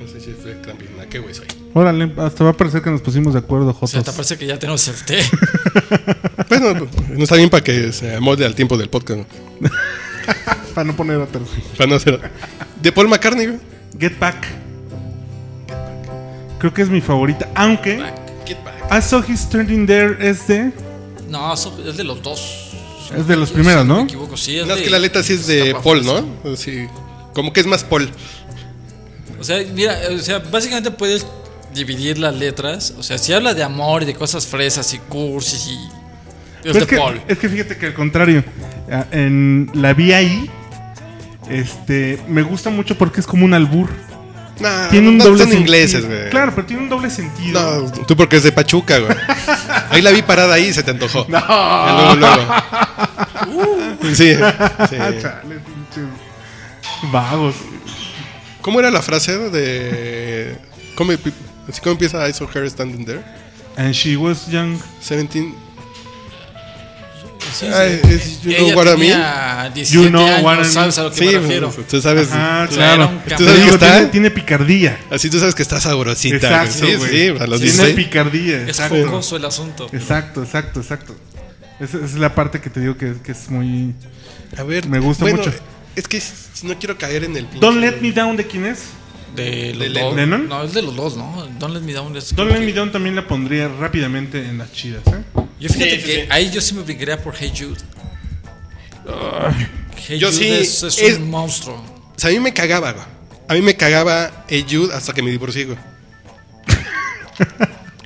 No sé si fue también, ¿a qué güey soy? Órale, hasta va a parecer que nos pusimos de acuerdo, O sea, Jotos. te parece que ya tenemos el té. Bueno, no está bien para que se amolde al tiempo del podcast, ¿no? Para no poner otros. Para no ser... De Paul McCartney, güey. Get Back. Creo que es mi favorita. Aunque. Get back. I Saw His Standing There es de. No, es de los dos. Es de los primeros, no ¿no? me equivoco, sí. Es No, es que la letra sí es de Paul, ¿no? Sí. Como que es más Paul. O sea, mira, o sea, básicamente puedes dividir las letras. O sea, si habla de amor y de cosas fresas y cursis y. Es de que, Paul. es que fíjate que al contrario. En la vi ahí. Este. Me gusta mucho porque es como un albur. Nah, Tiene un no, doble son sentido. ingleses, güey. Claro, pero tiene un doble sentido. No, tú porque es de Pachuca, güey. Ahí la vi parada ahí y se te antojó. No. Luego, luego. Sí, sí. Ah, chale, Vagos. ¿Cómo era la frase de... ¿Cómo, así como empieza I saw her standing there? And she was young. 17... Sí, Ay, sí. es You Ella know what I 17 You know años, what I mean. ¿sabes a lo que Sí, me refiero? pues, tú sabes. Ah, Claro. ¿Tú sabes que está? tiene, tiene picardía. Así tú sabes que está sabrosita. Exacto, sí, sí, a los Tiene 16. picardía. Es Exacto. el asunto. Exacto, exacto, exacto. Esa, es la parte que te digo que, que es muy... A ver, Me gusta bueno, mucho. Es que no quiero caer en el Don't Let Me Down, ¿de quién es? De los ¿De dos. Lennon? No, es de los dos, ¿no? Don't Let Me Down es Don't Let Me que- Down también la pondría rápidamente en las chidas, ¿eh? Yo fíjate Sí, sí, que sí. ahí yo sí me brincaría por Hey Jude. Hey Yo Jude sí, es, es es- un monstruo. O sea, a mí me cagaba, güey. A mí me cagaba Hey Jude hasta que me divorcié, güey.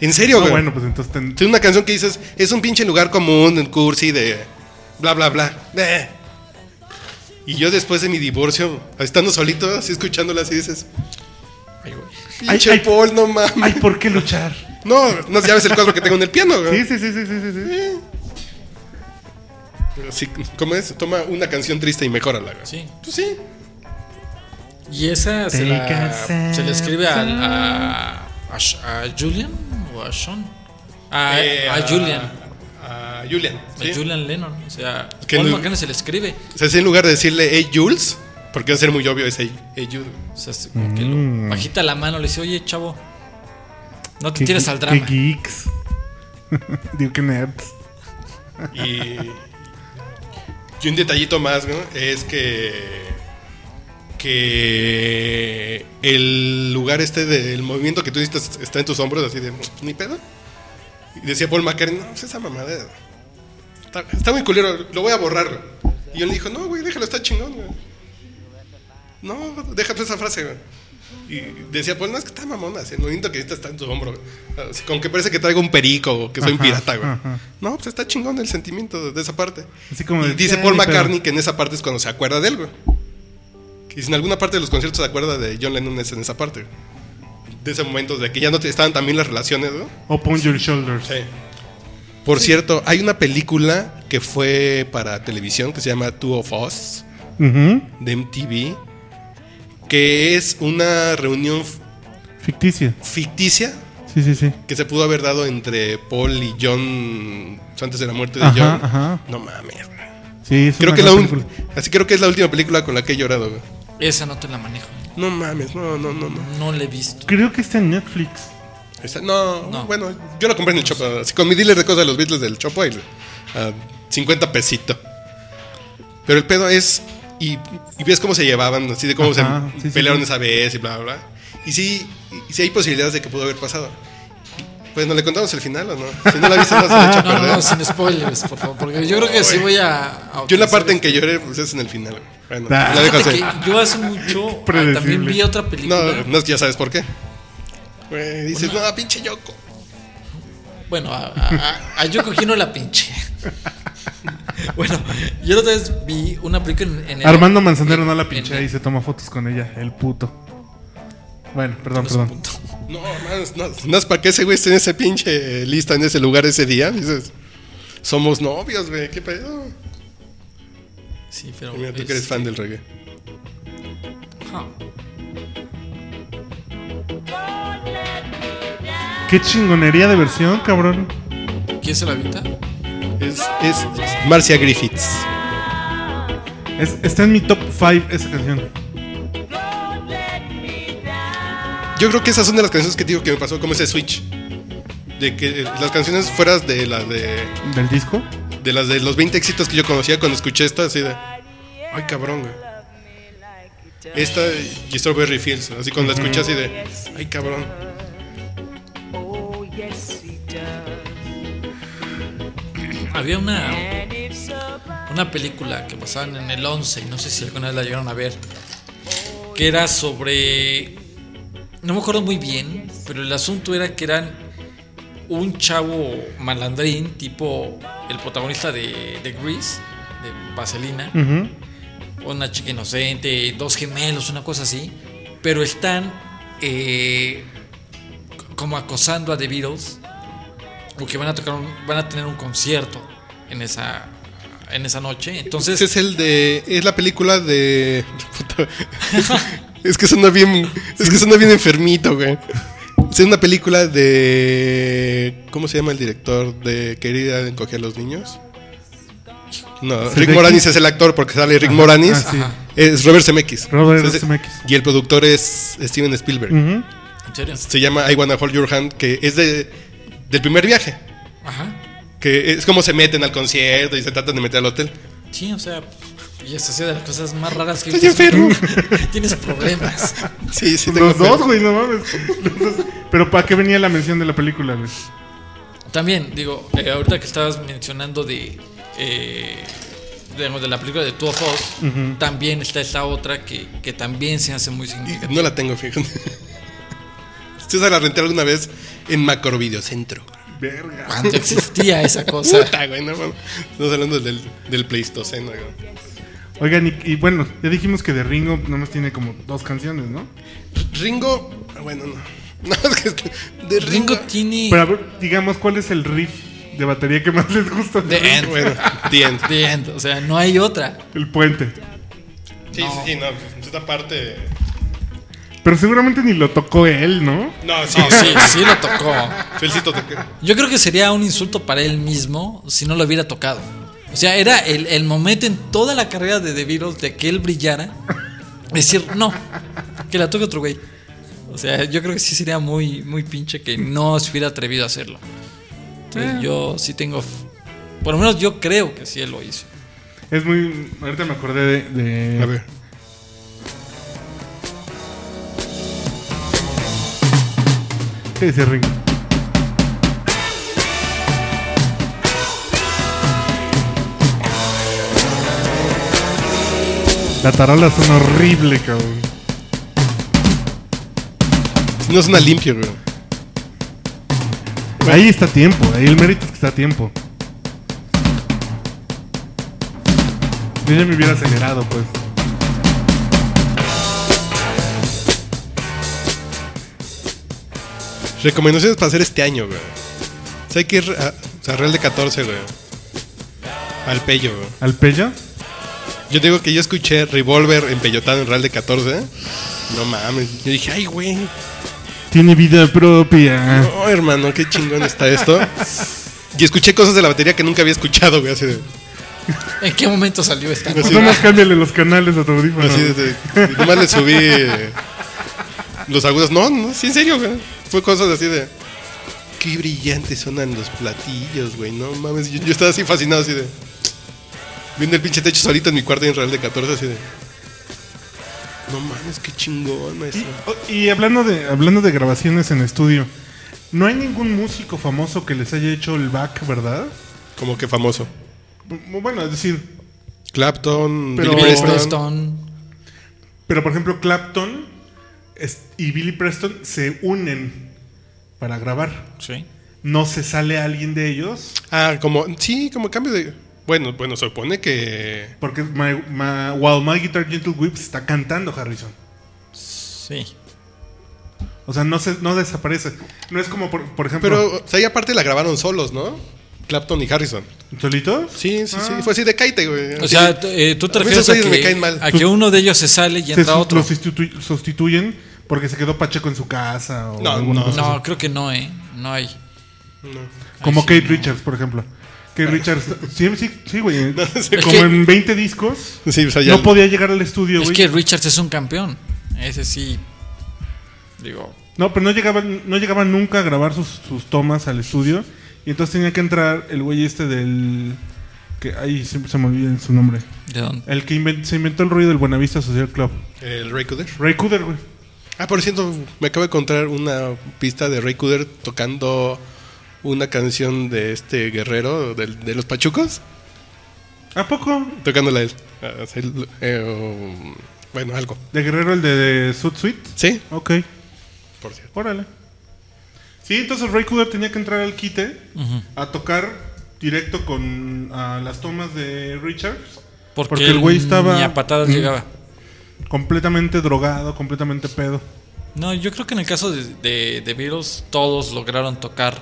en serio, güey. bueno, pues entonces... ten- Tiene una canción que dices, es un pinche lugar común, en cursi, de bla, bla, bla. Eh. Y yo después de mi divorcio, estando solito, así escuchándola, así dices, Ay, güey. pinche ay. Paul, no mames. Ay, ¿por qué luchar? No, no sabes el cuadro que tengo en el piano, güey. Sí, sí, sí, sí, sí, sí. Sí, ¿Cómo es? Toma una canción triste y mejórala, güey. Sí. Pues sí. Y esa se, la, se escribe a, a, a Sh- a Julian o a Sean. A, Eh, a Julian. A Julian. A. Julian Lennon. O sea, que Paul no- McCartney se le escribe. O sea, si en lugar de decirle, hey, Jules, porque va a ser muy obvio, es hey, hey Jude. O sea, es como que Mm. lo- bajita la mano, le dice, oye, chavo, no te tires al drama. Qué geeks. Digo que nerds. Y, y un detallito más, ¿no? Es que que el lugar este del movimiento que tú dices está en tus hombros, así de ni pedo. Y decía Paul McCartney, no, pues esa mamada está, está muy culero, lo voy a borrar. güey". Y él dijo, no, güey, déjalo, está chingón, güey. No, déjate esa frase, güey. Y decía, pues no, es que está mamón, así, el movimiento que está en tu hombro. güey. Así, como que parece que traigo un perico o que soy un pirata, güey. ajá. No, pues está chingón el sentimiento de esa parte. Así como y dice "Ya, Paul ni pedo". McCartney que en esa parte es cuando se acuerda de él, güey. Que si en alguna parte de los conciertos se acuerda de John Lennon es en esa parte. güey. De ese momento de que ya no te- estaban también las relaciones, ¿no? Upon your shoulders. Sí. Por cierto, hay una película que fue para televisión que se llama Two of Us de MTV, que es una reunión Ficticia. ficticia Sí, sí, sí. que se pudo haber dado entre Paul y John antes de la muerte de Ajá, John. ajá. No mames. güey. Sí, es Creo una que la un- película. así creo que es la última película con la que he llorado. güey. Esa no te la manejo. No mames, no, no, no, no. No la he visto. Creo que está en Netflix. No, No. bueno, yo la compré en el Chopo, así con mi dealer de cosas de los Beatles del Chopo, ahí, a 50 pesito. Pero el pedo es, y, y ves cómo se llevaban, así de cómo Ajá, se sí, pelearon sí. esa vez y bla, bla, bla. Y sí, y sí hay posibilidades de que pudo haber pasado. Pues no le contamos el final o no. Si no la viste, no se la echa a No, no, perder. no, sin spoilers, por favor. Porque yo creo que sí voy a. a Yo en la parte en esto. que lloré, pues es en el final. Bueno, la dejo yo hace mucho ah, también vi otra película. No, no es que ya sabes por qué. Güey, dices, no, pinche Yoko. Bueno, a, a, a Yoko Hino la pinche. bueno, yo la otra vez vi una película en, en el- Armando Manzanero en- no la pinche y se toma fotos con ella. El puto. Bueno, perdón, no perdón. No, no, no, no es para que ese güey esté en ese pinche lista, en ese lugar ese día. Dices, somos novios, güey, qué pedo. Sí, pero. Y mira, tú que eres fan del reggae. Qué chingonería de versión, cabrón. ¿Quién se la avienta? Es, es Marcia Griffiths. Es- está en mi top 5 esa canción. Yo creo que esas son de las canciones que te digo que me pasó como ese switch. De que las canciones fueras de las de, ¿Del disco? De las de los 20 éxitos que yo conocía cuando escuché esta, así de. Ay, cabrón, güey. Esta y Strawberry Fields, así cuando la escuché así de. Ay, cabrón. Había una, una película que pasaban en el 11, y no sé si alguna vez la llegaron a ver, que era sobre... No me acuerdo muy bien, pero el asunto era que eran un chavo malandrín, tipo el protagonista de, de Grease, de Vaselina, Ujú. una chica inocente, dos gemelos, una cosa así, pero están eh, como acosando a The Beatles, porque van a tocar, un- van a tener un concierto en esa en esa noche, entonces Ese es el de. Es la película de. es que suena bien. Es que suena bien enfermito, güey. Es una película de. ¿Cómo se llama el director de Querida encoger a los niños? No, ¿Se Rick Moranis es el actor porque sale Rick Moranis. ah, sí. Es Robert Zemeckis. Robert Entonces, Zemeckis. Y el productor es Steven Spielberg. ¿En serio? Se llama I Wanna Hold Your Hand, que es de, del primer viaje. Ajá. Que es como se meten al concierto y se tratan de meter al hotel. Sí, o sea, y es así de las cosas más raras que he Estoy visto. enfermo. Tienes problemas. Sí, sí, tengo Los dos, güey, no mames. Los dos. Pero ¿para qué venía la mención de la película, güey? También, digo, eh, ahorita que estabas mencionando de, eh, digamos, de la película de Two of Us, también está esta otra que, que también se hace muy significativa. No la tengo, fíjate. Ustedes la renté alguna vez en Macro Videocentro. Verga. Cuando existía esa cosa. Puta, güey, no mames. Estamos hablando del, del Pleistoceno, güey. Oigan, y, y bueno, ya dijimos que de Ringo nomás tiene como dos canciones, ¿no? Ringo, ah, bueno, no. No, es que de Ringo. Ringo tiene Pero a ver, digamos, ¿cuál es el riff de batería que más les gusta? The End. Bueno, The End. The End, o sea, no hay otra. El puente. Sí, sí, sí, no. pues, Esta parte. Pero seguramente ni lo tocó él, ¿no? No, sí, No, sí, sí lo tocó. Felicito. te- Yo creo que sería un insulto para él mismo si no lo hubiera tocado. O sea, era el, el momento en toda la carrera de The Beatles de que él brillara. Decir, no, que la toque otro güey. O sea, yo creo que sí sería muy, muy pinche que no se hubiera atrevido a hacerlo. Entonces, yo sí tengo. Por lo menos yo creo que sí él lo hizo. Es muy. Ahorita me acordé de. de- A ver. ¿Qué dice Ringo? La tarola son horrible, cabrón. No es una limpia, güey. Ahí está tiempo, ahí el mérito es que está tiempo. Yo ya me hubiera acelerado, pues. Recomendaciones para hacer este año, güey. O sea, hay que ir a, o sea, Real de 14, güey. Al Pello, güey. ¿Al Pella? Yo digo que yo escuché Revolver empellotado en Real de 14. No mames. Yo dije, ay, güey. Tiene vida propia. No, hermano, qué chingón está esto. Y escuché cosas de la batería que nunca había escuchado, güey. Así de. ¿En qué momento salió esta? Pues nomás cámbiale los canales a tu audífono. Así de, de- nomás le subí eh, los agudos. No, no, sí, en serio, güey. Fue cosas así de. Qué brillantes sonan los platillos, güey. No mames. Yo, yo estaba así fascinado, así de. Viendo el pinche techo solito en mi cuarto en Real de 14, así de. No mames, qué chingón, maestro. Oh, Y hablando de, hablando de grabaciones en estudio, no hay ningún músico famoso que les haya hecho el back, ¿verdad? Como que famoso. Bu- Bueno, es decir, Clapton, Pero- Billy Preston. Preston. pero por ejemplo Clapton y Billy Preston se unen para grabar. Sí. No se sale alguien de ellos Ah, como. Sí, como cambio de. Bueno, bueno, se supone que. porque my- my- while My Guitar Gentle Whips está cantando Harrison. Sí. O sea, no se no desaparece. No es como por, por ejemplo Pero, o sea, y aparte la grabaron solos, ¿no? Clapton y Harrison. ¿Solitos? Sí, sí, sí. Ah. Fue así de caite, güey. O sea, eh, tú te refieres a que, mal. a que uno de ellos se sale y Se entra otro. lo sustitu- sustituyen porque se quedó Pacheco en su casa o No, no. No, creo que no, ¿eh? No hay. Como Ay, Kate sí, no. Richards, por ejemplo. Kate Richards, sí, sí, sí, güey. Como que- en 20 discos, Sí, o sea, ya- no podía llegar al estudio, Es güey. que Richards es un campeón. Ese sí. Digo. No, pero no llegaba, no llegaba nunca a grabar sus, sus tomas al estudio. Y entonces tenía que entrar el güey este del... que Ahí siempre se me olvida su nombre. ¿De dónde? El que invent- se inventó el ruido del Buenavista Social Club. El Ray Cooder. Ray Cooder, güey. Ah, por cierto, me acabo de encontrar una pista de Ray Cooder tocando una canción de este guerrero del- de, los Pachucos. ¿A poco? Tocándola él. Ah, eh, bueno, algo. ¿De Guerrero el de, de Suit Suite? Sí, Ok, por cierto. órale. Sí, entonces Ray Cooder tenía que entrar al quite a tocar directo con a las tomas de Richards. Porque, Porque el güey estaba- Ni a patadas Mm. llegaba. Completamente drogado, completamente pedo. No, yo creo que en el caso de, de, de Beatles, todos lograron tocar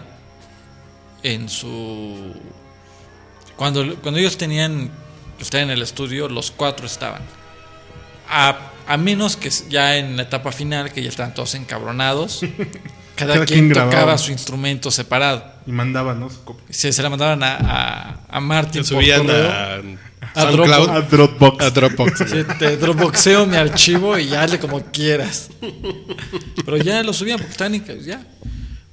en su. Cuando, cuando ellos tenían que estar en el estudio, los cuatro estaban. A, a menos que ya en la etapa final, que ya estaban todos encabronados, cada, Cada quien, quien tocaba su instrumento separado. Y mandaba, ¿no? Su copia. Se, se la mandaban a, a, a Martin por subían correo. a A SoundCloud. A Dropbox. A Dropbox. Sí, te dropboxeo mi archivo y ya hazle como quieras. Pero ya lo subían porque estaban ya.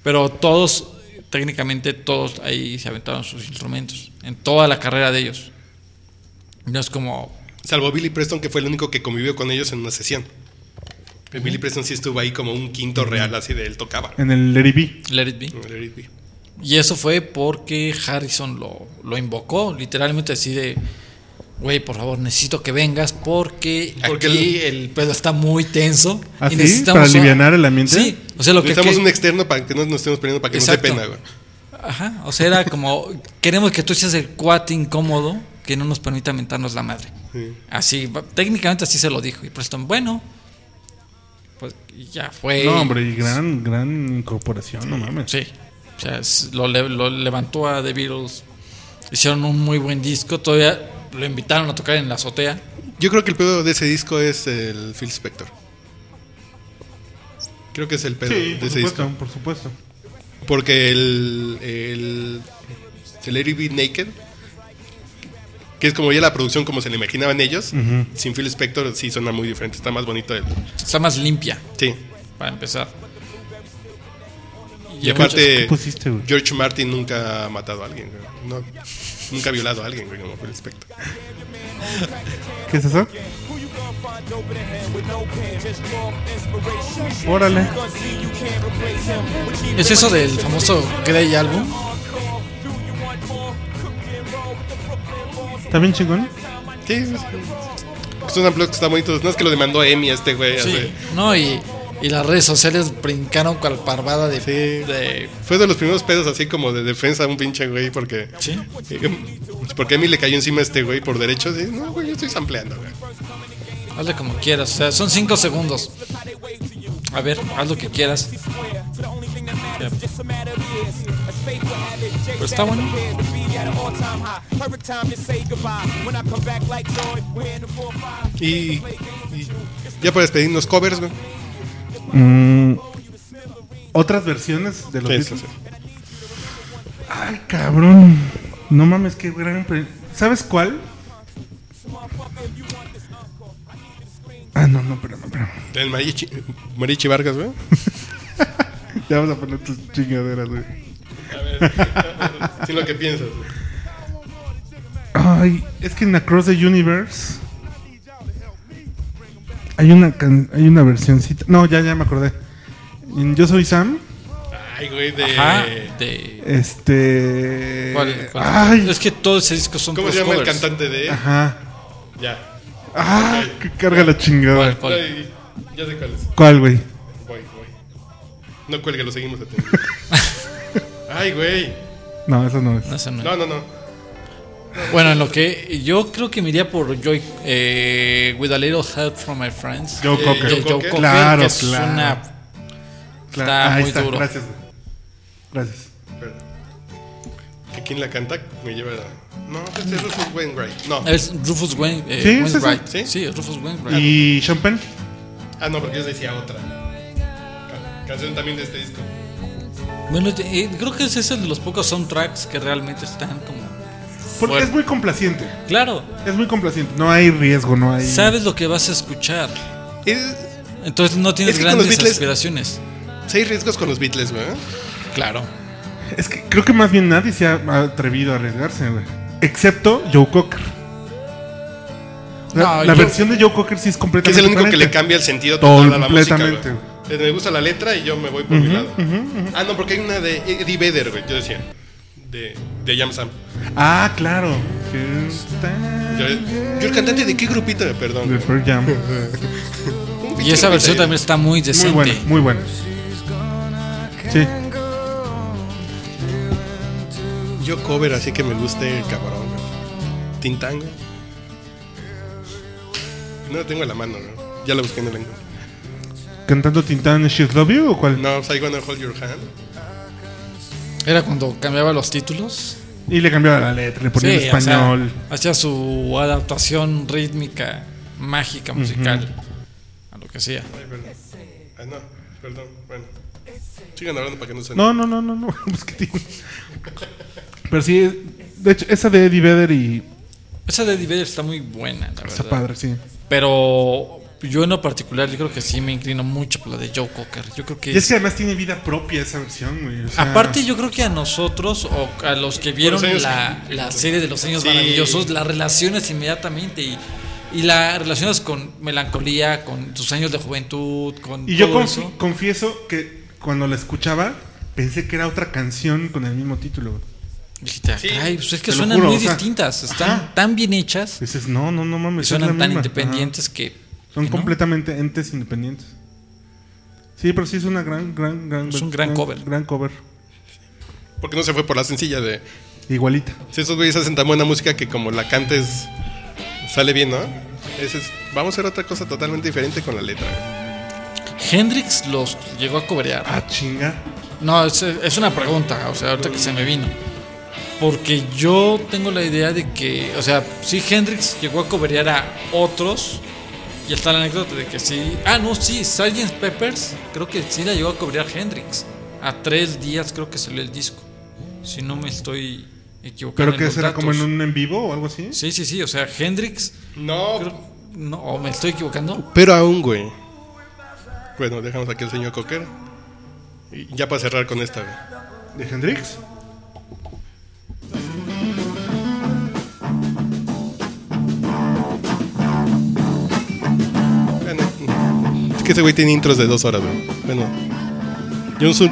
Pero todos, técnicamente todos ahí se aventaron sus instrumentos. En toda la carrera de ellos. No es como. Salvo Billy Preston, que fue el único que convivió con ellos en una sesión. Billy Preston sí estuvo ahí como un quinto real, así de él tocaba. En el Larry B. Let It Be. Let it be. Y eso fue porque Harrison lo, lo invocó. Literalmente así de. Güey, por favor, necesito que vengas porque, Porque aquí el pedo está muy tenso. ¿Ah, sí? necesitamos ¿Para alivianar el ambiente? Sí, o sea, lo que. Necesitamos que- un externo para que no nos estemos peleando, para que Exacto. no dé pena, güey. Ajá, o sea, era como, queremos que tú seas el cuate incómodo que no nos permita mentarnos la madre. Sí. Así, técnicamente así se lo dijo. Y Preston, bueno, pues y ya fue. No, hombre, y gran, gran incorporación, no mames. Sí, o sea, es- lo, le- lo levantó a The Beatles. Hicieron un muy buen disco. Todavía lo invitaron a tocar en la azotea. Yo creo que el pedo de ese disco es el Phil Spector. Creo que es el pedo Sí, de ese supuesto, disco. por supuesto. Porque el, el, el It Be Naked, que es como ya la producción como se le imaginaban ellos, sin Phil Spector sí suena muy diferente, está más bonito. el- Está más limpia, sí. para empezar. Y aparte, ¿Qué pusiste, güey? George Martin nunca ha matado a alguien, güey. No, nunca ha violado a alguien, güey, como Phil Spector. ¿Qué es eso? Órale. ¿Es eso del famoso Grey Album? ¿Está bien chingón? Sí, es, un amplio que está bonito. No es que lo demandó Emmy este güey. Sí, no, y, y las redes sociales brincaron cual parvada de, Sí. de- Fue de los primeros pedos así como de defensa a un pinche güey porque... Sí. Porque Emmy le cayó encima a este güey por derecho. Sí, no, güey, yo estoy sampleando, güey. Hazle como quieras, o sea, son cinco segundos. A ver, haz lo que quieras. Pues está bueno. Y, y ya para despedirnos, covers, güey. Mm, Otras versiones de los Sí, Beatles. sí, sí. Ay, cabrón. No mames, qué gran. pre- ¿Sabes cuál? Ah, no, no, espérame, espérame. El Marichi, Marichi Vargas, güey. Ya vamos a poner tus chingaderas, güey. Sin lo que piensas. Ay, es que en Across the Universe hay una can- hay una versioncita. No, ya ya me acordé. Yo soy Sam. Ay, güey, de... Ajá. De, Este. ¿cuál- cuál? Ay, Es que todo ese disco son ¿Cómo se llama el cantante de...? ajá. Ya. Ah, que carga la chingada. ¿Cuál, cuál? Ay, ya sé cuál es. ¿Cuál, güey? Voy, voy. No cuelgue, lo seguimos atendiendo. Ay, güey. No, eso no es. No, ese no es. No, no, no. Bueno, en lo que yo creo que me iría por Joy, eh, With a Little Help from My Friends. Joe Eh, Cocker. Joe Cocker. Cocker, Claro, que es claro. una- Claro, está ahí muy duro. Gracias. Gracias. Espera. ¿Que ¿Quién la canta? Me lleva... No, este es Rufus Wainwright. No. Es Rufus Wain, eh, Sí, es Wainwright. Sí, es Rufus Wainwright. ¿Y Champagne? Ah, no, porque yo decía otra. Ca- Canción también de este disco. Bueno, eh, creo que ese es el de los pocos soundtracks que realmente están como. Porque fuerte. es muy complaciente. Claro, Es muy complaciente. No hay riesgo, no hay. sabes lo que vas a escuchar. Es- Entonces no tienes Es que grandes Beatles- aspiraciones. hay riesgos con los Beatles, güey. Claro. Es que creo que más bien nadie se ha atrevido a arriesgarse, güey. Excepto Joe Cocker. La, No, la yo- versión de Joe Cocker sí es completamente es el único que le diferente. cambia el sentido total a la música, güey. Me gusta la letra y yo me voy por mi lado. Ah, no, porque hay una de Eddie Vedder, güey, yo decía. De, de Jam Sam. Ah, claro. Yo, yo el cantante de qué grupito, perdón. De Pearl Jam. Y esa versión también está muy Muy decente. buena, muy buena. Sí. Yo cover, así que me guste cabrón, güey. Tintán, güey. No la tengo en la mano, güey. Ya la busqué en el encuentro. ¿Cantando Tintán She's Love You o cuál? No, I Wanna Hold Your Hand. Era cuando cambiaba los títulos. Y le cambiaba la letra, le ponía en Sí, o sea, español. hacía su adaptación rítmica, mágica, musical. A lo que sea. Ay, perdón. Ah, no, perdón. Bueno. Sigan hablando para que no se. No, no, no, no, no. Pues. Pero sí, De hecho, esa de Eddie Vedder y. Esa de Eddie Vedder está muy buena, la Está verdad. padre, sí. Pero yo en lo particular, yo creo que sí me inclino mucho por la de Joe Cocker. Yo creo que Y es que además tiene vida propia esa versión, güey. o sea, Aparte, yo creo que a nosotros o a los que vieron los años la, la serie de los años Sí. maravillosos, la relaciones inmediatamente y, y la relacionas con melancolía, con tus años de juventud, con Y yo todo confi- eso. confieso que cuando la escuchaba, pensé que era otra canción con el mismo título. Dijiste, "Ah, caray, pues es que suenan juro, muy o sea, distintas, están ajá. tan bien hechas Dices, no, no, no y mames. es suenan la tan misma. independientes que. Son no. completamente entes independientes. Sí, pero sí es una gran, gran, gran. Es un gran cover. Gran cover. Porque no se fue por la sencilla de. Igualita. Si esos güeyes hacen tan buena música que como la cantes sale bien, ¿no? Ese es- vamos a hacer otra cosa totalmente diferente con la letra. Hendrix los llegó a cobrear. Ah, chinga. No, es, es una pregunta, o sea, ahorita que se me vino. Porque yo tengo la idea de que, o sea, sí Hendrix llegó a cobrear a otros. Y está la anécdota de que sí. Ah, no, sí, Sgt. Peppers, creo que sí la llegó a cobrear Hendrix. A tres días creo que salió el disco. Si no me estoy equivocando. En que será como en un en vivo o algo así. Sí, sí, sí, o sea, Hendrix. No, creo- no, o me estoy equivocando. pero aún, güey. Bueno, dejamos aquí al señor Cocker. Y ya para cerrar con esta, güey. ¿De Hendrix? Es que ese güey tiene intros de dos horas, güey. Bueno, yo no soy.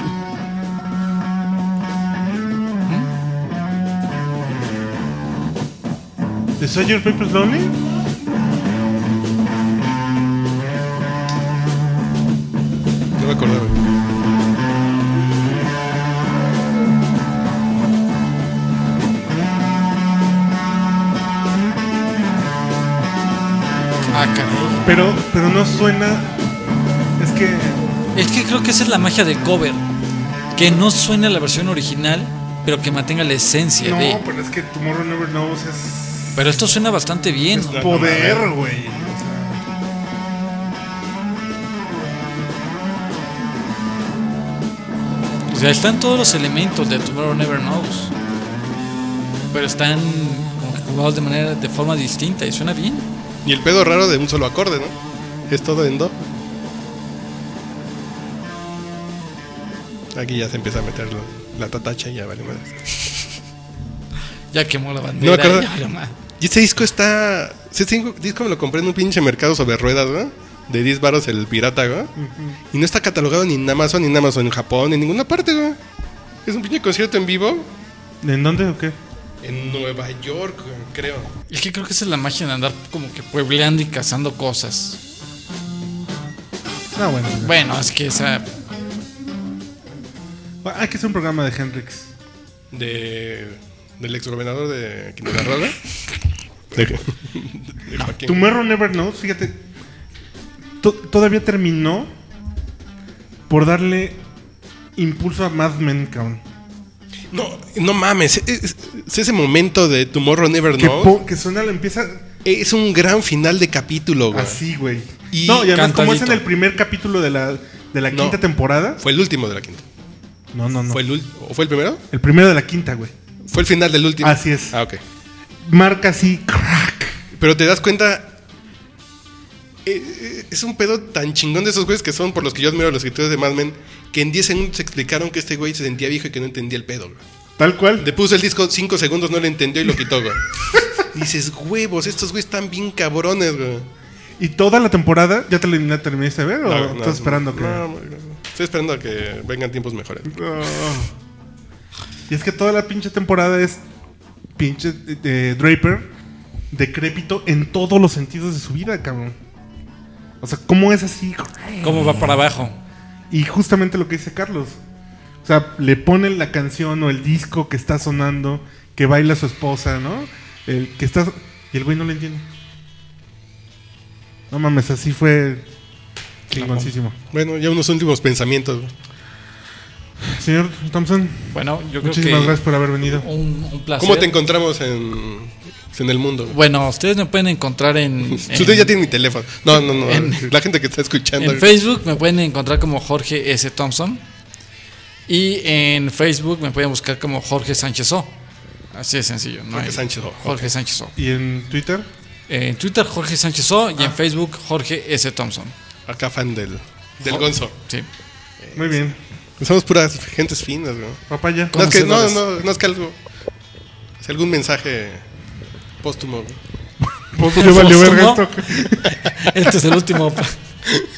¿De Sgt. Pepper's Lonely? No me acordaba. güey. Ah, caray. Pero, pero no suena. Es que. Es que creo que esa es la magia del cover. Que no suene la versión original, pero que mantenga la esencia No, de. pero es que Tomorrow Never Knows es. Pero esto suena bastante bien. No, Poder, no, güey. O sea, están todos los elementos de Tomorrow Never Knows. Pero están como que jugados de manera, de forma distinta y suena bien. Y el pedo raro de un solo acorde, ¿no? Es todo en do. Aquí ya se empieza a meter lo- la tatacha y ya vale madre. Ya quemó la No bandera. me acuerdo. ya valió madre. Y este disco está. Ese disco, me lo compré en un pinche mercado sobre ruedas, ¿no? De 10 baros el pirata, güey. Y no está catalogado ni en Amazon, ni en Amazon en Japón, ni en ninguna parte, güey. Es un pinche concierto en vivo ¿En dónde o qué? en Nueva York, creo. Es que creo que esa es la magia de andar como que puebleando y cazando cosas. Ah, bueno. Bueno, es que esa. Ah, Hay que hacer un programa de Hendrix. De. Del ex gobernador de Quintana Roo. De, de Joaquín. Tomorrow Never Knows, fíjate. to- todavía terminó por darle impulso a Mad Men, cabrón. No, no mames. Es, es- es ese momento de Tomorrow Never Que, Knows. po- que suena, empieza Es un gran final de capítulo, güey. así, güey. Y no, y además, como es en cantadito. el primer capítulo de la, de la No. quinta temporada. Fue el último de la quinta. No, no, no. ¿Fue el, ¿O fue el primero? El primero de la quinta, güey. Fue el final del último. Así es. Ah, ok. Marca así, crack. Pero te das cuenta. eh, eh, es un pedo tan chingón de esos güeyes que son por los que yo admiro a los escritores de Mad Men. Que en 10 segundos explicaron que este güey se sentía viejo y que no entendía el pedo, güey. Tal cual. Le puso el disco 5 segundos, no le entendió y lo quitó, güey. Dices, huevos, estos güeyes están bien cabrones, güey. ¿Y toda la temporada ya te la terminaste de ver o No, no, estás esperando que.? no, no, estoy esperando a que vengan tiempos mejores. Y es que toda la pinche temporada es pinche eh, Draper decrépito en todos los sentidos de su vida, cabrón. O sea, ¿cómo es así? ¿Cómo va para abajo? Y justamente lo que dice Carlos. O sea, le ponen la canción o el disco que está sonando, que baila su esposa, ¿no? El que está y el güey no le entiende. No mames, así fue chingoncísimo. Bueno, ya unos últimos pensamientos. Señor Thompson, Bueno, yo creo muchísimas que. gracias por haber venido. Un, un placer. ¿Cómo te encontramos en, en el mundo? Bueno, ustedes me pueden encontrar en. en- Ustedes ya tienen mi teléfono. No, no, no. en- la gente que está escuchando. En Facebook me pueden encontrar como Jorge S. Thompson. Y en Facebook me pueden buscar como Jorge Sánchez O. Así de sencillo. No Jorge hay- Sánchez O, Jorge ok. Sánchez O. ¿Y en Twitter? En Twitter, Jorge Sánchez O. Ah. Y en Facebook, Jorge S. Thompson. Acá fan del, del Jo- Gonzo. Sí. Muy bien. Somos puras gentes finas, güey. Papaya. No es, que, no, no, no es que algo. Es algún mensaje póstumo. güey. Pues ya valió verga ¿Póstumo? esto. Este es el último.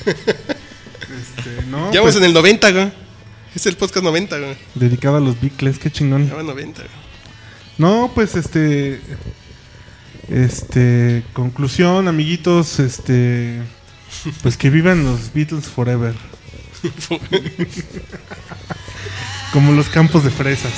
Este, no, Ya pues, vamos en el 90, güey. Es el podcast 90, güey. dedicado a los Bicles, qué chingón. Ya va 90, güey. No, pues este. Este. Conclusión, amiguitos. Este. Pues que vivan los Beatles forever. Como los campos de fresas.